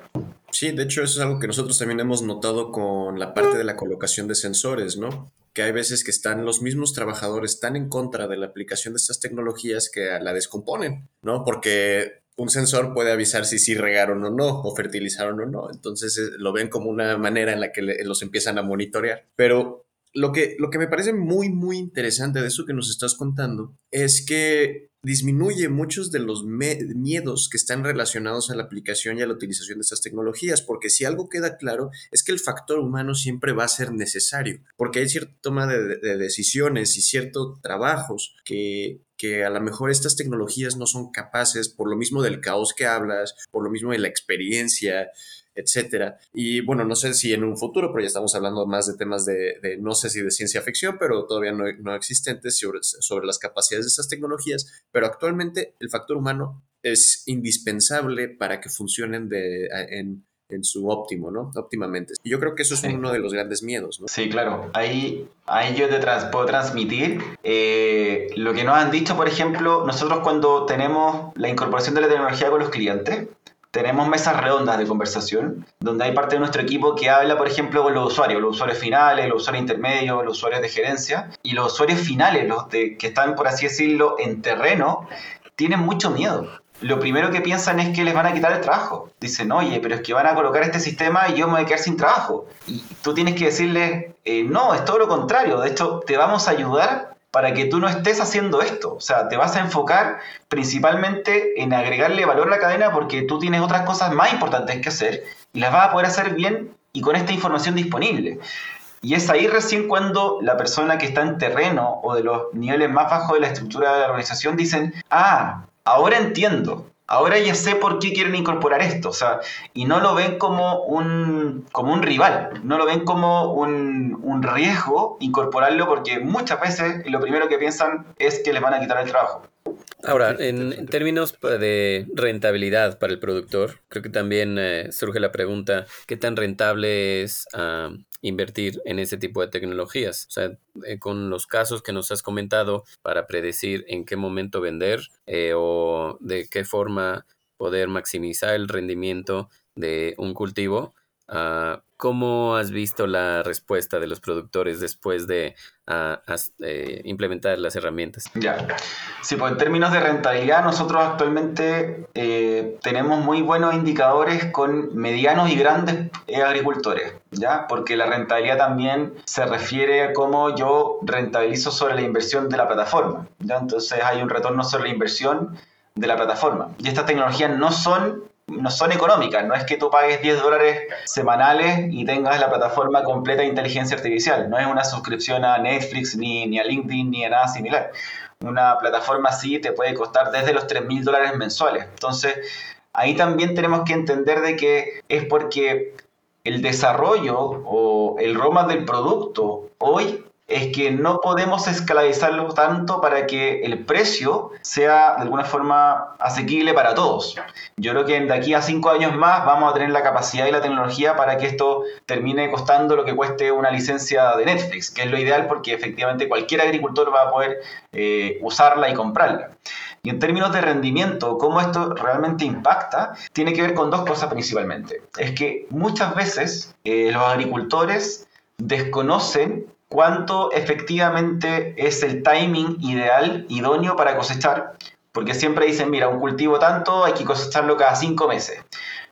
Sí, de hecho eso es algo que nosotros también hemos notado con la parte de la colocación de sensores, ¿no? Que hay veces que están los mismos trabajadores tan en contra de la aplicación de estas tecnologías que la descomponen, ¿no? Porque un sensor puede avisar si sí regaron o no, o fertilizaron o no. Entonces eh, lo ven como una manera en la que los empiezan a monitorear. Pero lo que, lo que me parece muy, muy interesante de eso que nos estás contando es que disminuye muchos de los miedos que están relacionados a la aplicación y a la utilización de estas tecnologías, porque si algo queda claro es que el factor humano siempre va a ser necesario, porque hay cierta toma de, de decisiones y ciertos trabajos que, que a lo mejor estas tecnologías no son capaces, por lo mismo del caos que hablas, por lo mismo de la experiencia, etcétera. Y bueno, no sé si en un futuro, pero ya estamos hablando más de temas de, no sé si de ciencia ficción, pero todavía no, no existentes sobre, sobre las capacidades de estas tecnologías, pero actualmente el factor humano es indispensable para que funcionen de, en, en su óptimo, ¿no? Óptimamente. Y yo creo que eso es uno de los grandes miedos, ¿no? Sí, claro. Ahí, ahí yo te puedo transmitir eh, lo que nos han dicho, por ejemplo, nosotros cuando tenemos la incorporación de la tecnología con los clientes, tenemos mesas redondas de conversación, donde hay parte de nuestro equipo que habla, por ejemplo, con los usuarios, los usuarios finales, los usuarios intermedios, los usuarios de gerencia, y los usuarios finales, los de, que están, por así decirlo, en terreno, tienen mucho miedo. Lo primero que piensan es que les van a quitar el trabajo. Dicen, oye, pero es que van a colocar este sistema y yo me voy a quedar sin trabajo. Y tú tienes que decirles, eh, no, es todo lo contrario. De hecho, te vamos a ayudar para que tú no estés haciendo esto. O sea, te vas a enfocar principalmente en agregarle valor a la cadena porque tú tienes otras cosas más importantes que hacer y las vas a poder hacer bien y con esta información disponible. Y es ahí recién cuando la persona que está en terreno o de los niveles más bajos de la estructura de la organización dicen, ah, ahora entiendo, ahora ya sé por qué quieren incorporar esto, o sea, y no lo ven como un, como un rival, no lo ven como un, un riesgo incorporarlo porque muchas veces lo primero que piensan es que les van a quitar el trabajo. Ahora, en, términos de rentabilidad para el productor, creo que también eh, surge la pregunta, ¿qué tan rentable es ah, invertir en ese tipo de tecnologías? O sea, eh, con los casos que nos has comentado para predecir en qué momento vender eh, o de qué forma poder maximizar el rendimiento de un cultivo, ah, ¿Cómo has visto la respuesta de los productores después de ah, eh, implementar las herramientas? Ya, sí, pues en términos de rentabilidad nosotros actualmente eh, tenemos muy buenos indicadores con medianos y grandes eh, agricultores, ¿ya? Porque la rentabilidad también se refiere a cómo yo rentabilizo sobre la inversión de la plataforma, ¿ya? Entonces hay un retorno sobre la inversión de la plataforma. Y estas tecnologías no son no son económicas, no es que tú pagues 10 dólares semanales y tengas la plataforma completa de inteligencia artificial, no es una suscripción a Netflix, ni, ni a LinkedIn, ni a nada similar. Una plataforma así te puede costar desde los 3 mil dólares mensuales. Entonces, ahí también tenemos que entender de que es porque el desarrollo o el ROMA del producto hoy es que no podemos esclavizarlo tanto para que el precio sea de alguna forma asequible para todos. Yo creo que de aquí a cinco años más vamos a tener la capacidad y la tecnología para que esto termine costando lo que cueste una licencia de Netflix, que es lo ideal porque efectivamente cualquier agricultor va a poder eh, usarla y comprarla. Y en términos de rendimiento, cómo esto realmente impacta, tiene que ver con dos cosas principalmente. Es que muchas veces eh, los agricultores desconocen cuánto efectivamente es el timing ideal, idóneo para cosechar, porque siempre dicen, mira, un cultivo tanto hay que cosecharlo cada cinco meses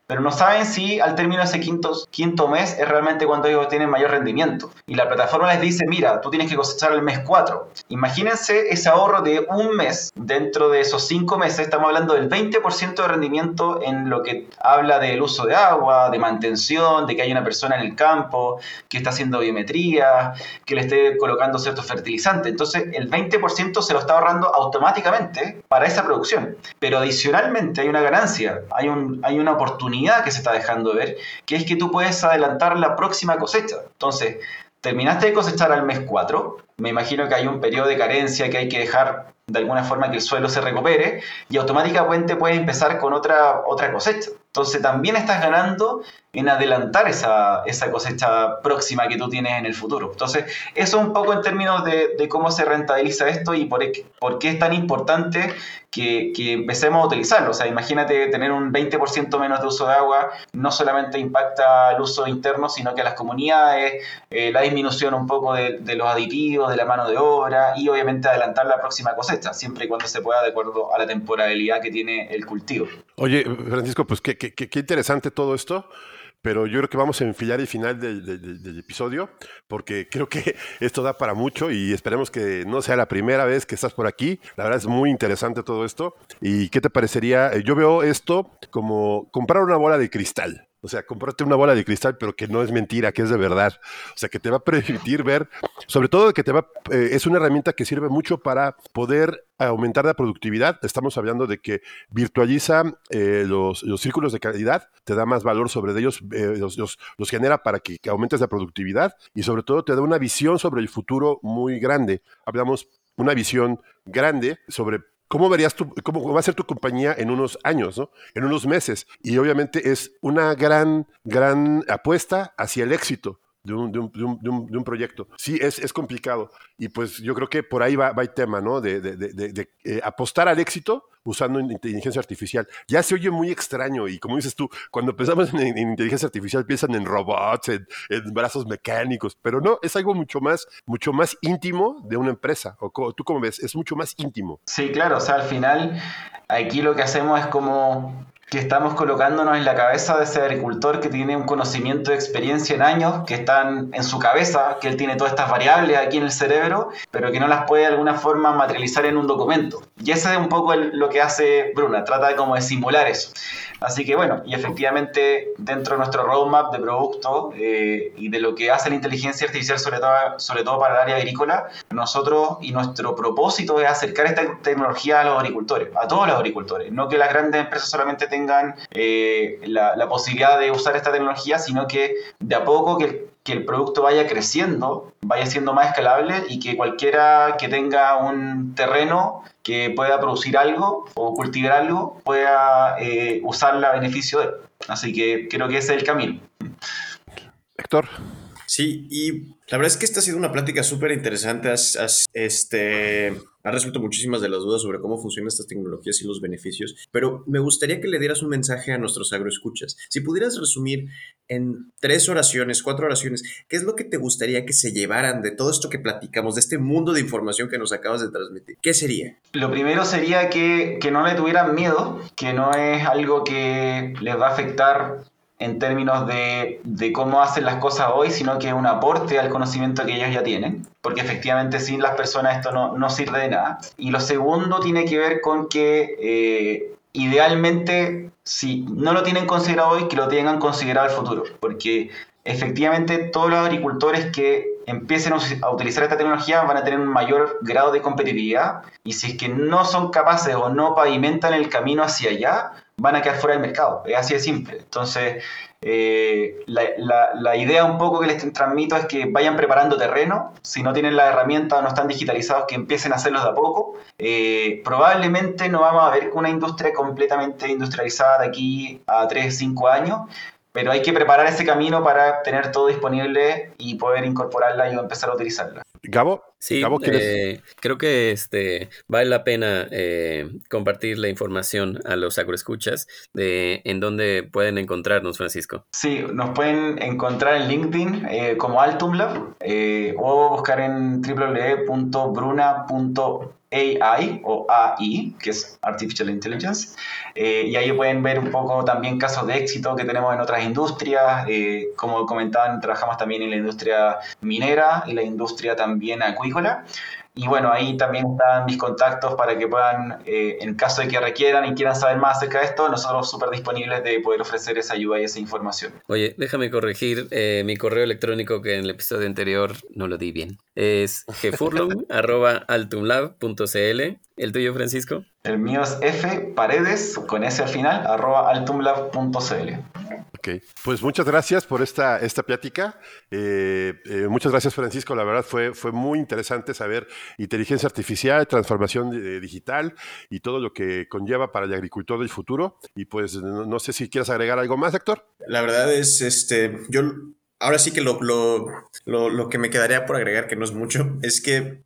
pero no saben si al término de ese quinto, mes es realmente cuando ellos tienen mayor rendimiento. Y la plataforma les dice, mira, tú tienes que cosechar el mes 4. Imagínense ese ahorro de un mes dentro de esos cinco meses, estamos hablando del 20% de rendimiento en lo que habla del uso de agua, de mantención, de que hay una persona en el campo que está haciendo biometría, que le esté colocando ciertos fertilizantes. Entonces, el 20% se lo está ahorrando automáticamente para esa producción. Pero adicionalmente hay una ganancia, hay, un, hay una oportunidad que se está dejando ver, que es que tú puedes adelantar la próxima cosecha. Entonces, terminaste de cosechar al mes 4, me imagino que hay un periodo de carencia que hay que dejar de alguna forma que el suelo se recupere y automáticamente puedes empezar con otra, otra cosecha. Entonces también estás ganando en adelantar esa, cosecha próxima que tú tienes en el futuro. Entonces, eso un poco en términos de, cómo se rentabiliza esto y por, qué es tan importante que, empecemos a utilizarlo. O sea, imagínate tener un 20% menos de uso de agua, no solamente impacta el uso interno, sino que a las comunidades, eh, la disminución un poco de, los aditivos, de la mano de obra y obviamente adelantar la próxima cosecha, siempre y cuando se pueda de acuerdo a la temporalidad que tiene el cultivo. Oye, Francisco, pues qué, interesante todo esto pero yo creo que vamos a enfilar el final del, episodio, porque creo que (laughs) esto da para mucho y esperemos que no sea la primera vez que estás por aquí. La verdad es muy interesante todo esto. ¿Y qué te parecería? Eh, yo veo esto como comprar una bola de cristal. O sea, comprarte una bola de cristal, pero que no es mentira, que es de verdad. O sea, que te va a permitir ver, sobre todo que te va, eh, es una herramienta que sirve mucho para poder aumentar la productividad. Estamos hablando de que virtualiza eh, los, círculos de calidad, te da más valor sobre ellos, eh, los, genera para que, que aumentes la productividad y sobre todo te da una visión sobre el futuro muy grande. Hablamos una visión grande sobre ¿Cómo verías tú, cómo va a ser tu compañía en unos años, ¿no? en unos meses? Y obviamente es una gran, gran apuesta hacia el éxito de un, de un, de un, proyecto. Sí, es, es, complicado. Y pues yo creo que por ahí va, va el tema, ¿no? De, eh, apostar al éxito usando inteligencia artificial. Ya se oye muy extraño y como dices tú, cuando pensamos en, inteligencia artificial piensan en robots, en, en, brazos mecánicos, pero no, es algo mucho más, mucho más íntimo de una empresa. O tú como ves, es mucho más íntimo. Sí, claro, o sea, al final aquí lo que hacemos es como que estamos colocándonos en la cabeza de ese agricultor que tiene un conocimiento de experiencia en años, que están en su cabeza, que él tiene todas estas variables aquí en el cerebro, pero que no las puede de alguna forma materializar en un documento. Y ese es un poco lo que hace Bruna, trata como de simular eso. Así que bueno, y efectivamente dentro de nuestro roadmap de producto eh, y de lo que hace la inteligencia artificial, sobre todo, sobre todo para el área agrícola, nosotros y nuestro propósito es acercar esta tecnología a los agricultores, a todos los agricultores, no que las grandes empresas solamente tengan eh, la, la posibilidad de usar esta tecnología, sino que de a poco que que el producto vaya creciendo, vaya siendo más escalable y que cualquiera que tenga un terreno que pueda producir algo o cultivar algo pueda eh, usarla a beneficio de él. Así que creo que ese es el camino. Héctor. Sí, y la verdad es que esta ha sido una plática súper interesante. este, ha resuelto muchísimas de las dudas sobre cómo funcionan estas tecnologías y los beneficios, pero me gustaría que le dieras un mensaje a nuestros agroescuchas. Si pudieras resumir en tres oraciones, cuatro oraciones, ¿qué es lo que te gustaría que se llevaran de todo esto que platicamos, de este mundo de información que nos acabas de transmitir? ¿Qué sería? Lo primero sería que, que no le tuvieran miedo, que no es algo que les va a afectar en términos de, de, cómo hacen las cosas hoy, sino que es un aporte al conocimiento que ellos ya tienen, porque efectivamente sin las personas esto no, no sirve de nada. Y lo segundo tiene que ver con que eh, idealmente, si no lo tienen considerado hoy, que lo tengan considerado el futuro, porque efectivamente todos los agricultores que empiecen a utilizar esta tecnología van a tener un mayor grado de competitividad y si es que no son capaces o no pavimentan el camino hacia allá, van a quedar fuera del mercado. Es así de simple. Entonces, eh, la, idea un poco que les transmito es que vayan preparando terreno. Si no tienen la herramienta o no están digitalizados, que empiecen a hacerlos de a poco. Eh, probablemente no vamos a ver una industria completamente industrializada de aquí a 3, 5 años, pero hay que preparar ese camino para tener todo disponible y poder incorporarla y empezar a utilizarla. Gabo, Sí, eh, creo que este vale la pena eh, compartir la información a los agroescuchas de en dónde pueden encontrarnos, Francisco. Sí, nos pueden encontrar en LinkedIn eh, como Altumlab o buscar en www.bruna.com AI o AI, que es Artificial Intelligence, eh, y ahí pueden ver un poco también casos de éxito que tenemos en otras industrias, eh, como comentaban, trabajamos también en la industria minera y la industria también acuícola, y bueno, ahí también están mis contactos para que puedan, eh, en caso de que requieran y quieran saber más acerca de esto, nosotros súper disponibles de poder ofrecer esa ayuda y esa información. Oye, déjame corregir eh, mi correo electrónico que en el episodio anterior no lo di bien. Es (laughs) gfurlong.altumlab.cl. ¿El tuyo, Francisco? El mío es fparedes, con S al final, arroba altumlab.cl. Ok, pues muchas gracias por esta, esta plática. Eh, eh, muchas gracias, Francisco. La verdad fue, fue muy interesante saber inteligencia artificial, transformación digital y todo lo que conlleva para el agricultor del futuro. Y pues no, sé si quieres agregar algo más, Héctor. La verdad es, este, yo ahora sí que lo, lo, lo, lo que me quedaría por agregar, que no es mucho, es que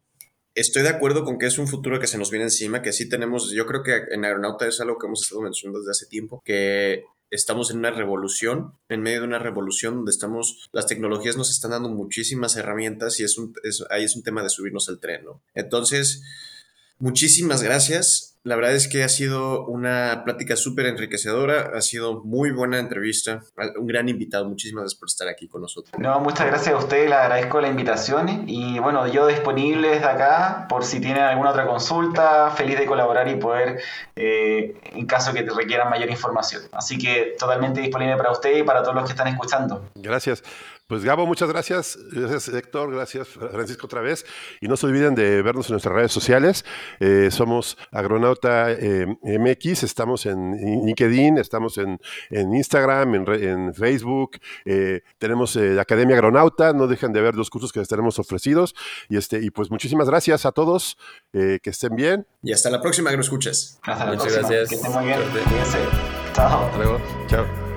Estoy de acuerdo con que es un futuro que se nos viene encima, que sí tenemos, yo creo que en Aeronauta es algo que hemos estado mencionando desde hace tiempo, que estamos en una revolución, en medio de una revolución donde estamos, las tecnologías nos están dando muchísimas herramientas y es un, ahí es un tema de subirnos al tren, ¿no? Entonces, muchísimas gracias. La verdad es que ha sido una plática súper enriquecedora, ha sido muy buena entrevista, un gran invitado, muchísimas gracias por estar aquí con nosotros. No, muchas gracias a usted, le agradezco la invitación y bueno, yo disponible desde acá por si tienen alguna otra consulta, feliz de colaborar y poder, eh, en caso que requieran mayor información. Así que totalmente disponible para usted y para todos los que están escuchando. Gracias. Pues Gabo, muchas gracias. Gracias Héctor, gracias Francisco otra vez. Y no se olviden de vernos en nuestras redes sociales. Eh, somos Agronauta eh, MX, estamos en LinkedIn, estamos en, Instagram, en, Facebook. Eh, tenemos la Academia Agronauta, no dejen de ver los cursos que les tenemos ofrecidos. Y, este, y pues muchísimas gracias a todos, que estén bien. Y hasta la próxima, Agroescuchas. Hasta la Muchas próxima. gracias. Que estén muy bien. Chao. Hasta luego. Chao.